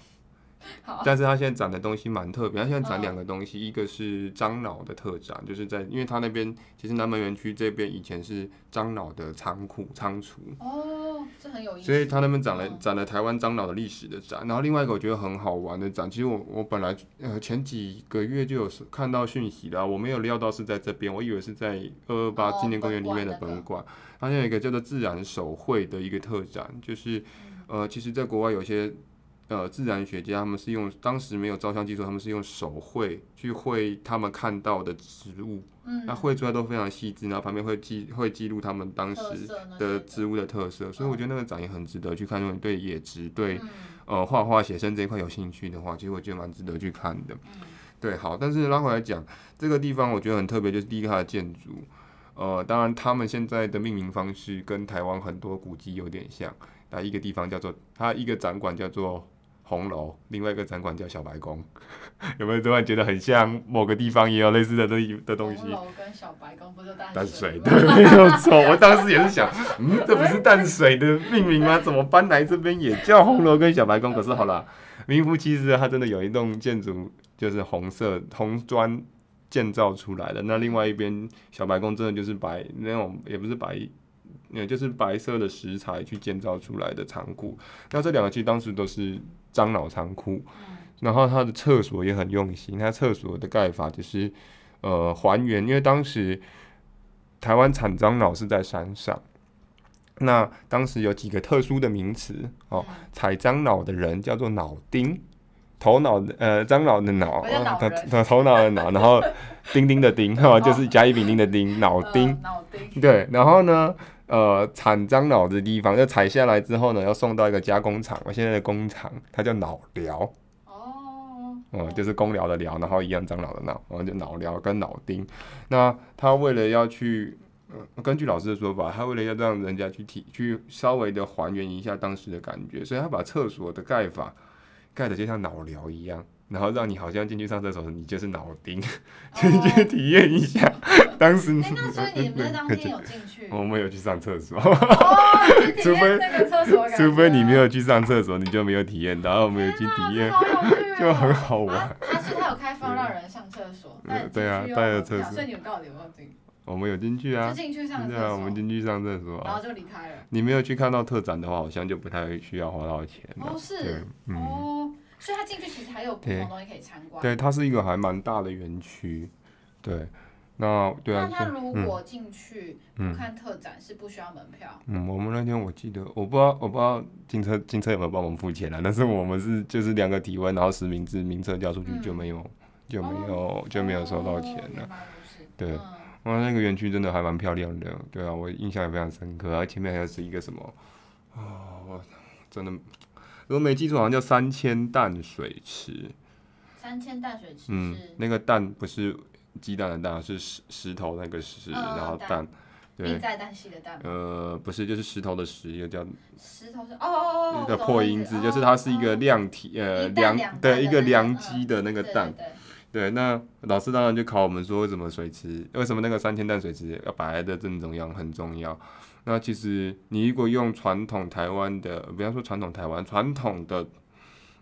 但是他现在展的东西蛮特别，他现在展两个东西，嗯、一个是樟脑的特展，就是在，因为他那边其实南门园区这边以前是樟脑的仓库仓储。哦，这很有意思。所以他那边展了展了台湾樟脑的历史的展，然后另外一个我觉得很好玩的展，其实我我本来呃前几个月就有看到讯息了，我没有料到是在这边，我以为是在二二八纪念公园里面的本馆。它现在有一个叫做自然手绘的一个特展，就是呃，其实在国外有些。呃，自然学家他们是用当时没有照相技术，他们是用手绘去绘他们看到的植物，嗯、那绘出来都非常细致，然后旁边会记会记录他们当时的植物的特色，所以我觉得那个展也很值得去看。如果你对野植、对、嗯、呃画画写生这一块有兴趣的话，其实我觉得蛮值得去看的。嗯、对，好，但是拉回来讲，这个地方我觉得很特别，就是第一个它的建筑，呃，当然他们现在的命名方式跟台湾很多古迹有点像，那一个地方叫做它一个展馆叫做。红楼，另外一个展馆叫小白宫，有没有突然觉得很像某个地方也有类似的东的东西？红楼跟小白宫不是淡水？淡水，对，没有错。我当时也是想，嗯，这不是淡水的命名吗？怎么搬来这边也叫红楼跟小白宫？可是好了，名副其实，它真的有一栋建筑就是红色红砖建造出来的。那另外一边小白宫真的就是白那种，也不是白。也就是白色的石材去建造出来的仓库，那这两个其实当时都是樟脑仓库，然后它的厕所也很用心，它厕所的盖法就是呃还原，因为当时台湾产樟脑是在山上，那当时有几个特殊的名词哦，采樟脑的人叫做脑丁，头脑的呃樟脑的脑，头头脑的脑，然后丁丁的丁 哈，就是甲乙丙丁的丁，脑丁，脑丁，对，然后呢？呃，产樟脑的地方，要采下来之后呢，要送到一个加工厂。我现在的工厂，它叫脑疗。哦。嗯，就是工疗的疗，然后一样樟脑的脑，然后就脑疗跟脑丁。那他为了要去，呃，根据老师的说法，他为了要让人家去体，去稍微的还原一下当时的感觉，所以他把厕所的盖法盖的就像脑疗一样。然后让你好像进去上厕所，你就是脑钉，进去体验一下。当时，哎，那所以你们当天有进去？我们有去上厕所。除非除非你没有去上厕所，你就没有体验到。然后我们有去体验，就很好玩。他是他有开放让人上厕所，对啊，带着厕所。所以你们到底有没有进？我们有进去啊。进去上厕所。对啊，我们进去上厕所。然后就离开了。你没有去看到特展的话，好像就不太需要花到钱。哦，是。哦。所以它进去其实还有不同东西可以参观。对，它是一个还蛮大的园区。对，那对啊。那他如果进去不看特展是不需要门票？嗯，我们那天我记得，我不知道我不知道进车进车有没有帮我们付钱啊？但是我们是就是量个体温，然后实名制名册交出去就没有就没有就没有收到钱了。对，哇，那个园区真的还蛮漂亮的。对啊，我印象也非常深刻。而前面还是一个什么啊？我真的。如果没记错，好像叫三千淡水池。三千淡水池。嗯，那个淡不是鸡蛋的蛋，是石石头那个石，嗯、然后蛋。蛋对，命在旦夕的旦。呃，不是，就是石头的石，又叫石头是哦哦哦，一个破音字，就是它是一个量体呃量对一个量机的那个蛋。对，那老师当然就考我们说，为什么水池，为什么那个三千担水池要摆在正中央很重要。那其实你如果用传统台湾的，不要说传统台湾，传统的，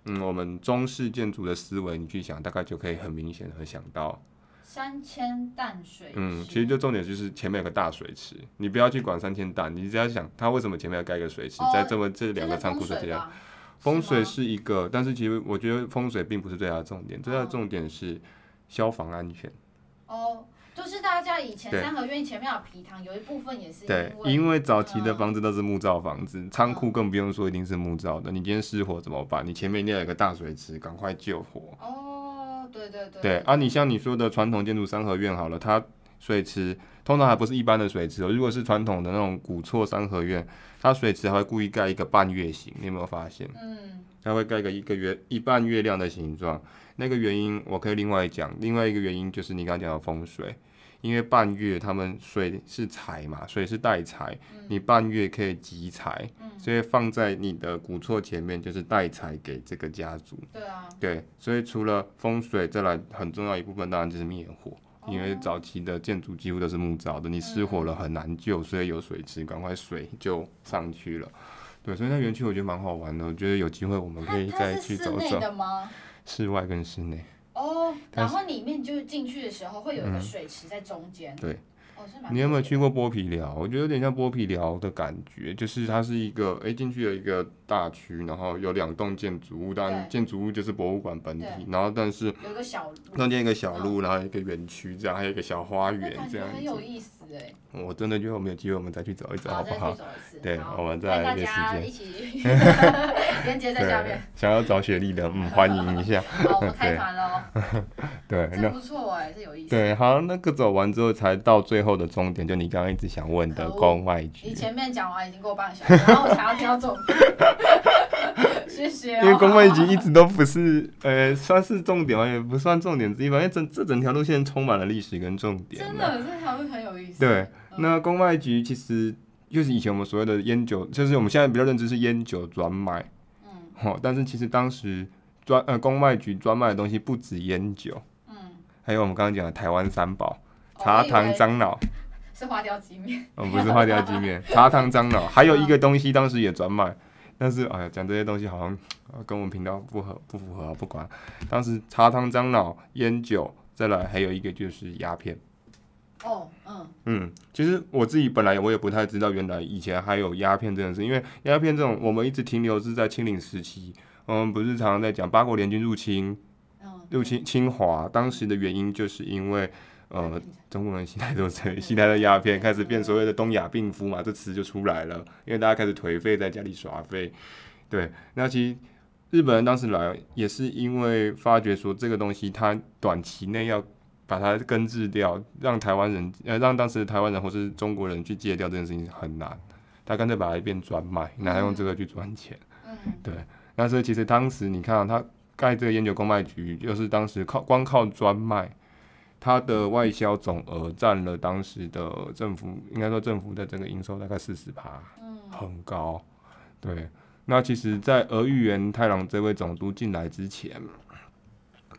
嗯，我们中式建筑的思维，你去想，大概就可以很明显的想到。三千淡水池。嗯，其实就重点就是前面有个大水池，你不要去管三千担，你只要想它为什么前面要盖个水池，哦、在这么这两个仓库之间。风水是一个，吗但是其实我觉得风水并不是最大的重点，最大的重点是消防安全。哦，就是大家以前三合院前面有皮塘，有一部分也是因为对，因为早期的房子都是木造房子，仓库更不用说一定是木造的。你今天失火怎么办？你前面一定要有个大水池，赶快救火。哦，对对对。对啊，你像你说的传统建筑三合院好了，它水池通常还不是一般的水池，哦如果是传统的那种古厝三合院。它水池还会故意盖一个半月形，你有没有发现？嗯，它会盖个一个月一半月亮的形状。那个原因我可以另外讲，另外一个原因就是你刚刚讲的风水，因为半月他们水是财嘛，水是带财，你半月可以集财，所以放在你的古厝前面就是带财给这个家族。对啊，对，所以除了风水，再来很重要一部分当然就是灭火。因为早期的建筑几乎都是木造的，你失火了很难救，所以有水池，赶快水就上去了。对，所以那园区我觉得蛮好玩的，我觉得有机会我们可以再去走走。室内的吗？室外跟室内。哦，然后里面就是进去的时候会有一个水池在中间。嗯、对。你有没有去过剥皮寮？我觉得有点像剥皮寮的感觉，就是它是一个哎进去有一个大区，然后有两栋建筑物，但建筑物就是博物馆本体，然后但是有个小中间一个小路，然后一个园区这样，还有一个小花园这样很有意思哎。我真的觉得我们有机会，我们再去走一走，好不好？对，我们再来一个时间一起 连接在下面。想要找雪莉的，嗯，欢迎一下。好，我们开团喽。对，那不错哎，这有意思。对，好，那个走完之后才到最后的终点，就你刚刚一直想问的宫外局。你前面讲完已经过半个小时，然后我才要听到重点。谢谢。因为宫外局一直都不是，呃，算是重点嘛，也不算重点之一吧，因为整这整条路线充满了历史跟重点。真的，这条路很有意思。对。那宫外局其实就是以前我们所谓的烟酒，就是我们现在比较认知是烟酒专卖，嗯，哦，但是其实当时专呃宫外局专卖的东西不止烟酒，嗯，还有我们刚刚讲的台湾三宝，茶汤樟脑，是花雕鸡面，嗯，不是花雕鸡面，茶汤樟脑，还有一个东西当时也专卖，但是哎呀，讲这些东西好像跟我们频道不合不符合，不管，当时茶汤樟脑烟酒，再来还有一个就是鸦片。哦，嗯，嗯，其实我自己本来我也不太知道，原来以前还有鸦片这件事，因为鸦片这种我们一直停留是在清领时期，我们不是常常在讲八国联军入侵，入侵侵华，当时的原因就是因为呃中国人吸太多这吸太多鸦片，开始变所谓的东亚病夫嘛，这词就出来了，因为大家开始颓废在家里耍废，对，那其实日本人当时来也是因为发觉说这个东西它短期内要。把它根治掉，让台湾人呃，让当时的台湾人或是中国人去戒掉这件事情很难。他干脆把它变专卖，拿来用这个去赚钱。嗯，对。那所以其实当时你看啊，他盖这个烟酒公卖局，就是当时靠光靠专卖，它的外销总额占了当时的政府，应该说政府的整个营收大概四十趴，嗯，很高。对。那其实，在俄玉原太郎这位总督进来之前，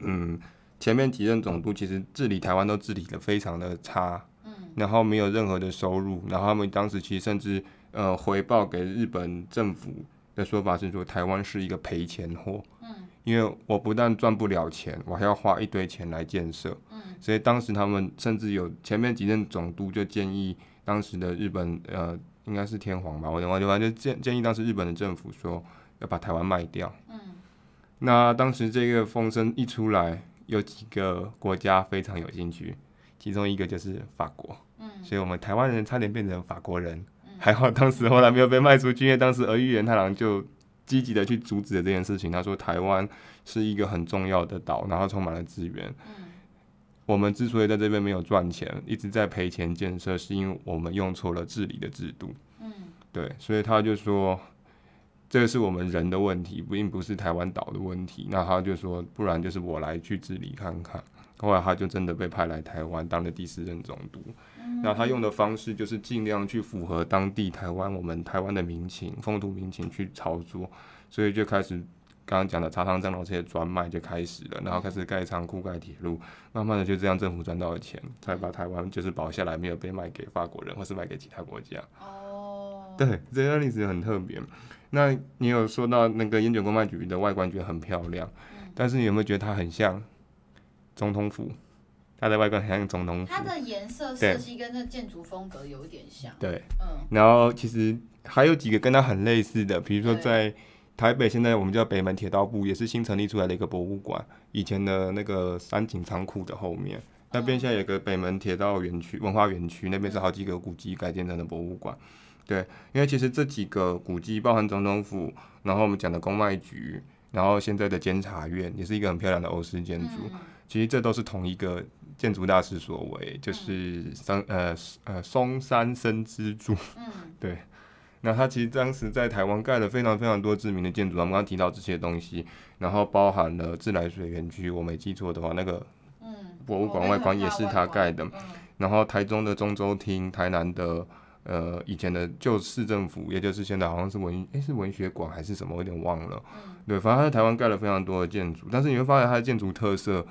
嗯。前面几任总督其实治理台湾都治理的非常的差，嗯，然后没有任何的收入，然后他们当时其实甚至呃回报给日本政府的说法是说台湾是一个赔钱货，嗯，因为我不但赚不了钱，我还要花一堆钱来建设，嗯，所以当时他们甚至有前面几任总督就建议当时的日本呃应该是天皇吧，我忘记反正就建建议当时日本的政府说要把台湾卖掉，嗯，那当时这个风声一出来。有几个国家非常有兴趣，其中一个就是法国，嗯，所以我们台湾人差点变成法国人，嗯、还好当时后来没有被卖出去，因为当时儿玉源太郎就积极的去阻止了这件事情。他说台湾是一个很重要的岛，然后充满了资源，嗯，我们之所以在这边没有赚钱，一直在赔钱建设，是因为我们用错了治理的制度，嗯，对，所以他就说。这个是我们人的问题，并不是台湾岛的问题。那他就说，不然就是我来去治理看看。后来他就真的被派来台湾当了第四任总督。那他用的方式就是尽量去符合当地台湾我们台湾的民情、风土民情去操作，所以就开始刚刚讲的茶汤蒸笼这些专卖就开始了，然后开始盖仓库、盖铁路，慢慢的就这样政府赚到了钱，才把台湾就是保下来，没有被卖给法国人或是卖给其他国家。哦，对，这段历史很特别。那你有说到那个烟酒公卖局的外观觉得很漂亮，但是你有没有觉得它很像总统府？它的外观很像总统府，它的颜色设计跟那建筑风格有一点像。对，嗯，然后其实还有几个跟它很类似的，比如说在台北，现在我们叫北门铁道部，也是新成立出来的一个博物馆。以前的那个三井仓库的后面，那边现在有个北门铁道园区、文化园区，那边是好几个古迹改建成的博物馆。对，因为其实这几个古迹，包含总统府，然后我们讲的公卖局，然后现在的监察院，也是一个很漂亮的欧式建筑。其实这都是同一个。建筑大师所为，就是松呃呃松山生之助，嗯，对。那他其实当时在台湾盖了非常非常多知名的建筑，我们刚刚提到这些东西，然后包含了自来水园区，我没记错的话，那个博物馆外观也是他盖的。然后台中的中州厅，台南的呃以前的旧市政府，也就是现在好像是文诶、欸、是文学馆还是什么，我有点忘了。对，反正他在台湾盖了非常多的建筑，但是你会发现它的建筑特色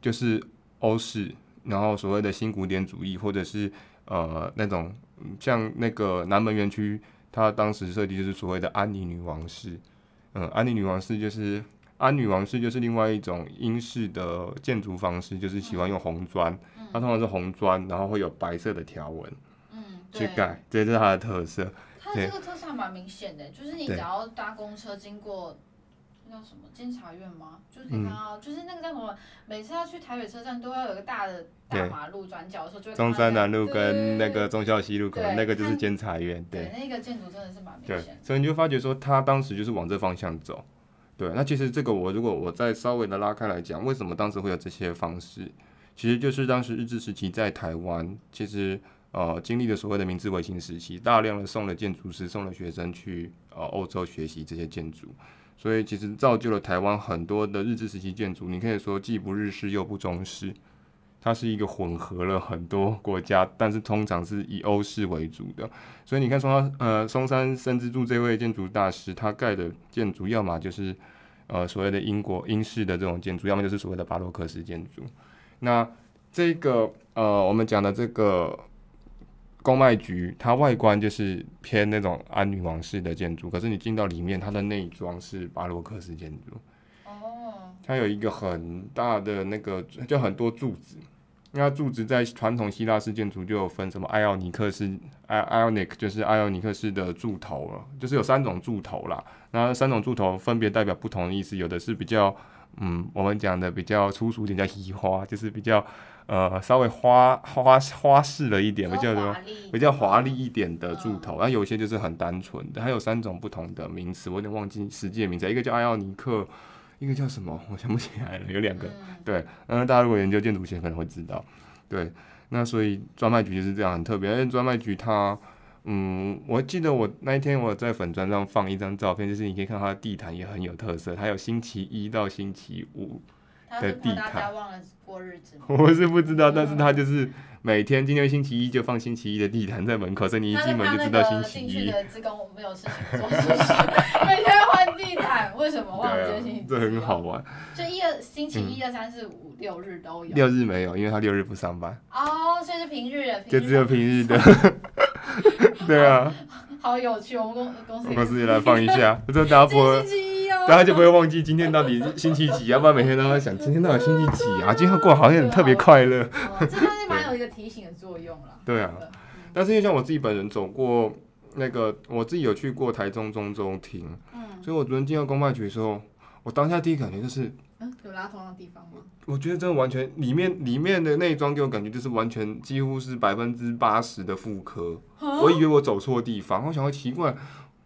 就是。欧式，然后所谓的新古典主义，或者是呃那种像那个南门园区，它当时设计就是所谓的安妮女王式，嗯，安妮女王式就是安女王式就是另外一种英式的建筑方式，就是喜欢用红砖，它通常是红砖，然后会有白色的条纹，嗯，去盖，这是它的特色。它这个特色还蛮明显的，就是你只要搭公车经过。那叫什么监察院吗？就是可以看到，嗯、就是那个叫什么？每次要去台北车站，都要有个大的大马路转角的时候，中山南路跟那个忠孝西路口，对那个就是监察院。对，对，那个建筑真的是蛮明显。对，所以你就发觉说，他当时就是往这方向走。对，那其实这个我如果我再稍微的拉开来讲，为什么当时会有这些方式？其实就是当时日治时期在台湾，其实呃经历了所谓的明治维新时期，大量的送了建筑师、送了学生去呃欧洲学习这些建筑。所以其实造就了台湾很多的日治时期建筑，你可以说既不日式又不中式，它是一个混合了很多国家，但是通常是以欧式为主的。所以你看松山呃松山生之助这位建筑大师，他盖的建筑要么就是呃所谓的英国英式的这种建筑，要么就是所谓的巴洛克式建筑。那这个呃我们讲的这个。公卖局，它外观就是偏那种安女王式的建筑，可是你进到里面，它的内装是巴洛克式建筑。哦。它有一个很大的那个，就很多柱子。那柱子在传统希腊式建筑就有分什么艾奥尼克式、艾艾奥尼克就是艾奥尼克式的柱头了，就是有三种柱头啦。那三种柱头分别代表不同的意思，有的是比较，嗯，我们讲的比较粗俗点叫移花，就是比较。呃，稍微花花花式了一点，比较说比较华丽一点的柱头，然后有些就是很单纯的，它有三种不同的名词，我有点忘记实际的名字，一个叫艾奥尼克，一个叫什么，我想不起来了，有两个，对，嗯，大家如果研究建筑学可能会知道，对，那所以专卖局就是这样很特别，因为专卖局它，嗯，我记得我那一天我在粉砖上放一张照片，就是你可以看它的地毯也很有特色，它有星期一到星期五。的地毯，我是不知道，但是他就是每天，今天星期一就放星期一的地毯在门口，所以你一进门就知道星期一。的职工没有事情做，是不是？每天换地毯，为什么忘了星期一？这很好玩。就一二星期一、二、三、四、五、六日都有。六日没有，因为他六日不上班。哦，所以是平日。就只有平日的。对啊。好有趣，我们公公司。公司也来放一下，这大家不会。大家就不会忘记今天到底星期几，要不然每天都在想今天到底星期几啊？今天过好像特别快乐。这东西蛮有一个提醒的作用了。对啊，但是因为像我自己本人走过那个，我自己有去过台中中州厅，嗯，所以我昨天进到公卖局的时候，我当下第一感觉就是，嗯，有拉通的地方吗？我觉得真的完全里面里面的那一装给我感觉就是完全几乎是百分之八十的妇科，我以为我走错地方，我想说奇怪。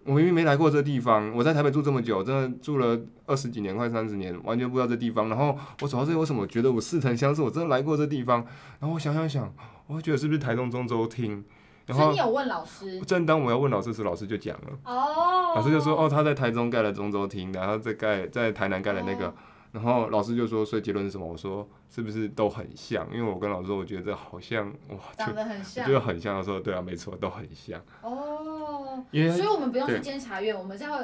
我明明没来过这地方，我在台北住这么久，真的住了二十几年，快三十年，完全不知道这地方。然后我走到这里，为什么觉得我似曾相识？我真的来过这地方。然后我想想想，我会觉得是不是台中中州厅？然后你有问老师？正当我要问老师时，老师就讲了。哦。老师就说：“哦，他在台中盖了中州厅，然后再盖在台南盖了那个。”然后老师就说，所以结论是什么？我说是不是都很像？因为我跟老师说，我觉得这好像哇，长得很像，就很像。他说对啊，没错，都很像。哦，所以我们不用去监察院，我们这样，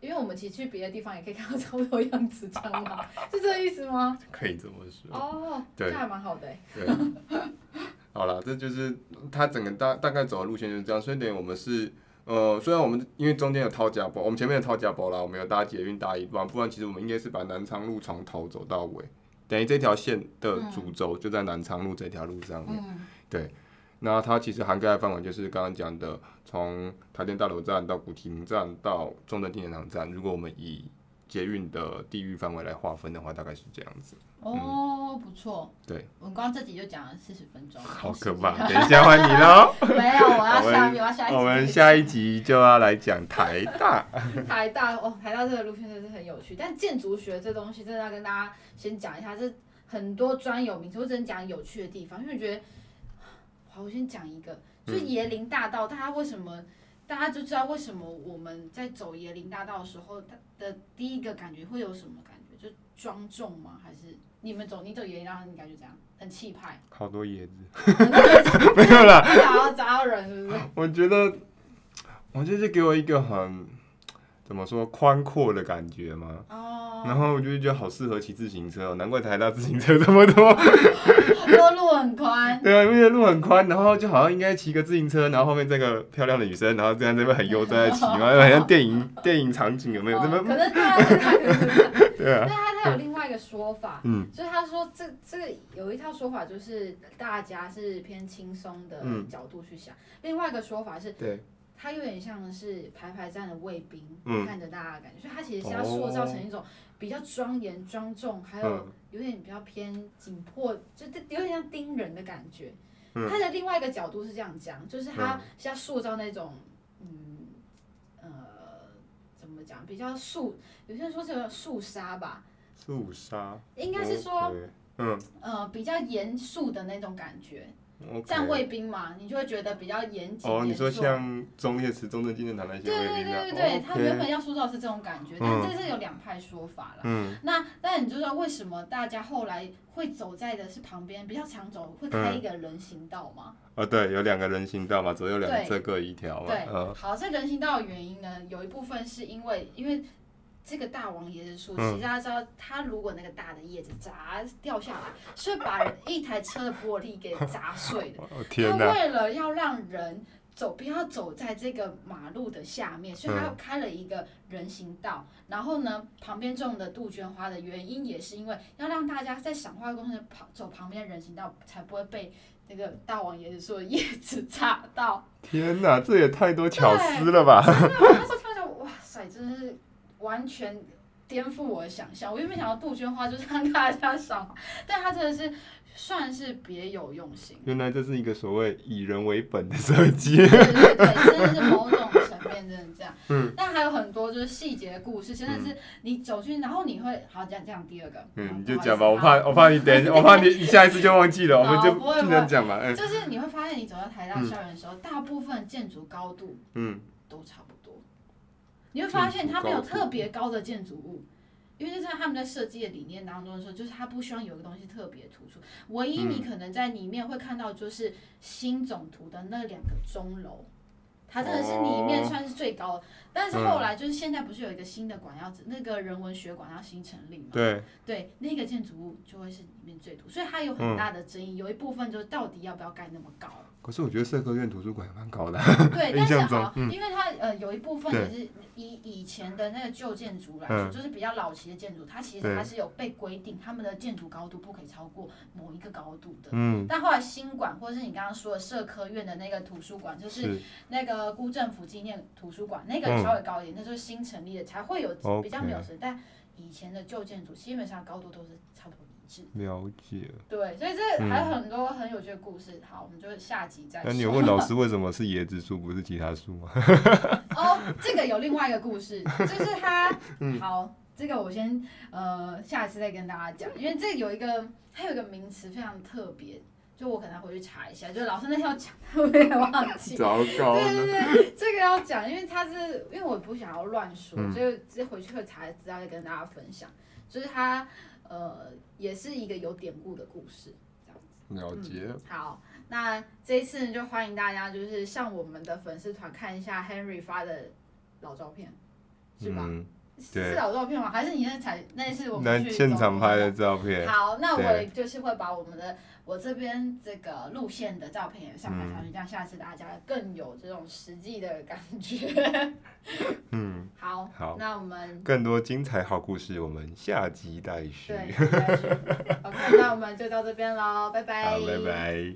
因为我们其实去别的地方也可以看到差不多样子，这样吗？是这个意思吗？可以这么说。哦，对，这还蛮好的。对，好了，这就是他整个大大概走的路线就是这样。所以等于我们是。呃，虽然我们因为中间有掏家包，我们前面有掏家包啦，我们有搭捷运搭一段，不然其实我们应该是把南昌路从头走到尾，等于这条线的主轴就在南昌路这条路上面。嗯、对，那它其实涵盖的范围就是刚刚讲的，从台电大楼站到古亭站到中正纪念堂站，如果我们以捷运的地域范围来划分的话，大概是这样子。哦，不错。对，我们刚刚这集就讲了四十分钟。好可怕！等一下换你喽。没有，我要下，我要下一集。我们下一集就要来讲台大。台大哦，台大这个路线真的是很有趣，但建筑学这东西真的要跟大家先讲一下，这很多专有名词，我只能讲有趣的地方，因为我觉得，好，我先讲一个，就是椰林大道，大家为什么？大家就知道为什么我们在走椰林大道的时候，它的第一个感觉会有什么感觉？就庄重吗？还是你们走，你走椰林大道，你感觉怎样？很气派？好多椰子，没有啦，想要砸到人是不是？我觉得，我觉得给我一个很怎么说宽阔的感觉嘛。Oh. 然后我就觉得好适合骑自行车哦，难怪台大自行车这么多。多 路很宽。对啊，因为路很宽，然后就好像应该骑个自行车，然后后面这个漂亮的女生，然后这样这边很悠哉的骑嘛，好像电影电影场景有没有？这边、哦。可能他 对啊。那他他有另外一个说法，嗯，就是他说这这个有一套说法就是大家是偏轻松的角度去想，嗯、另外一个说法是。对。它有点像是排排站的卫兵，嗯、看着大家的感觉，所以它其实是要塑造成一种比较庄严庄重，还有有点比较偏紧迫，就有点像盯人的感觉。它、嗯、的另外一个角度是这样讲，就是他是要塑造那种，嗯，呃，怎么讲？比较肃，有些人说这个肃杀吧，肃杀，应该是说，嗯，呃，比较严肃的那种感觉。站卫兵嘛，你就会觉得比较严谨。哦，你说像中烈祠、中正纪念堂那些卫兵。对对对对对，他原本要塑造是这种感觉，但这是有两派说法了。嗯。那那你就知道为什么大家后来会走在的是旁边比较常走，会开一个人行道吗？哦，对，有两个人行道嘛，左右两侧各一条嘛。对。好，这人行道的原因呢，有一部分是因为因为。这个大王椰子树，其实大家知道，它如果那个大的叶子砸掉下来，是会把一台车的玻璃给砸碎的。它为了要让人走，不要走在这个马路的下面，所以它开了一个人行道。然后呢，旁边种的杜鹃花的原因也是因为要让大家在赏花过程中跑走旁边的人行道，才不会被那个大王椰子树的叶子砸到。天哪，这也太多巧思了吧！真的，我那时候听到，哇塞，真是。完全颠覆我的想象，我原本想到杜鹃花就是让大家赏，但它真的是算是别有用心。原来这是一个所谓以人为本的设计。对对对，真的是某种层面真的这样。嗯。但还有很多就是细节的故事，真的是你走进，然后你会好讲讲第二个。嗯，你就讲吧，我怕我怕你等，我怕你你下一次就忘记了，我们就不能讲嘛。就是你会发现，你走到台大校园的时候，大部分建筑高度嗯都差不多。你会发现它没有特别高的建筑物，因为在他们在设计的理念当中的时候，就是他不希望有个东西特别突出。唯一你可能在里面会看到就是新总图的那两个钟楼，它真的是里面算是最高的。但是后来就是现在不是有一个新的馆要那个人文学馆要新成立嘛？对，对，那个建筑物就会是里面最多，所以它有很大的争议。有一部分就是到底要不要盖那么高？可是我觉得社科院图书馆也蛮高的。对，但是好，因为它呃有一部分也是以以前的那个旧建筑来说，就是比较老期的建筑，它其实它是有被规定，他们的建筑高度不可以超过某一个高度的。嗯。但后来新馆或者是你刚刚说的社科院的那个图书馆，就是那个辜政府纪念图书馆，那个稍微高一点，那就是新成立的，才会有比较没有时。但以前的旧建筑基本上高度都是差不多一致。了解。对，所以这还有很多很有趣的故事。嗯、好，我们就下集再说。那你有问老师为什么是椰子树不是其他树吗？哦，这个有另外一个故事，就是他。嗯、好，这个我先呃下一次再跟大家讲，因为这有一个它有一个名词非常特别，就我可能回去查一下，就老师那天要讲，我有点忘记。糟糕。对对对，这个要讲，因为他是因为我不想要乱说，嗯、所以直接回去会查资料再跟大家分享。就是他呃也是一个有典故的故事，这样子。了解。嗯、好，那这一次就欢迎大家就是上我们的粉丝团看一下 Henry 发的老照片，是吧？嗯是老照片吗？还是你那才那是我们去现场拍的照片？好，那我就是会把我们的我这边这个路线的照片也上传上去，这样下次大家更有这种实际的感觉。嗯，好，好，那我们更多精彩好故事，我们下集待续。对，待续。OK，那我们就到这边喽，拜拜。好，拜拜。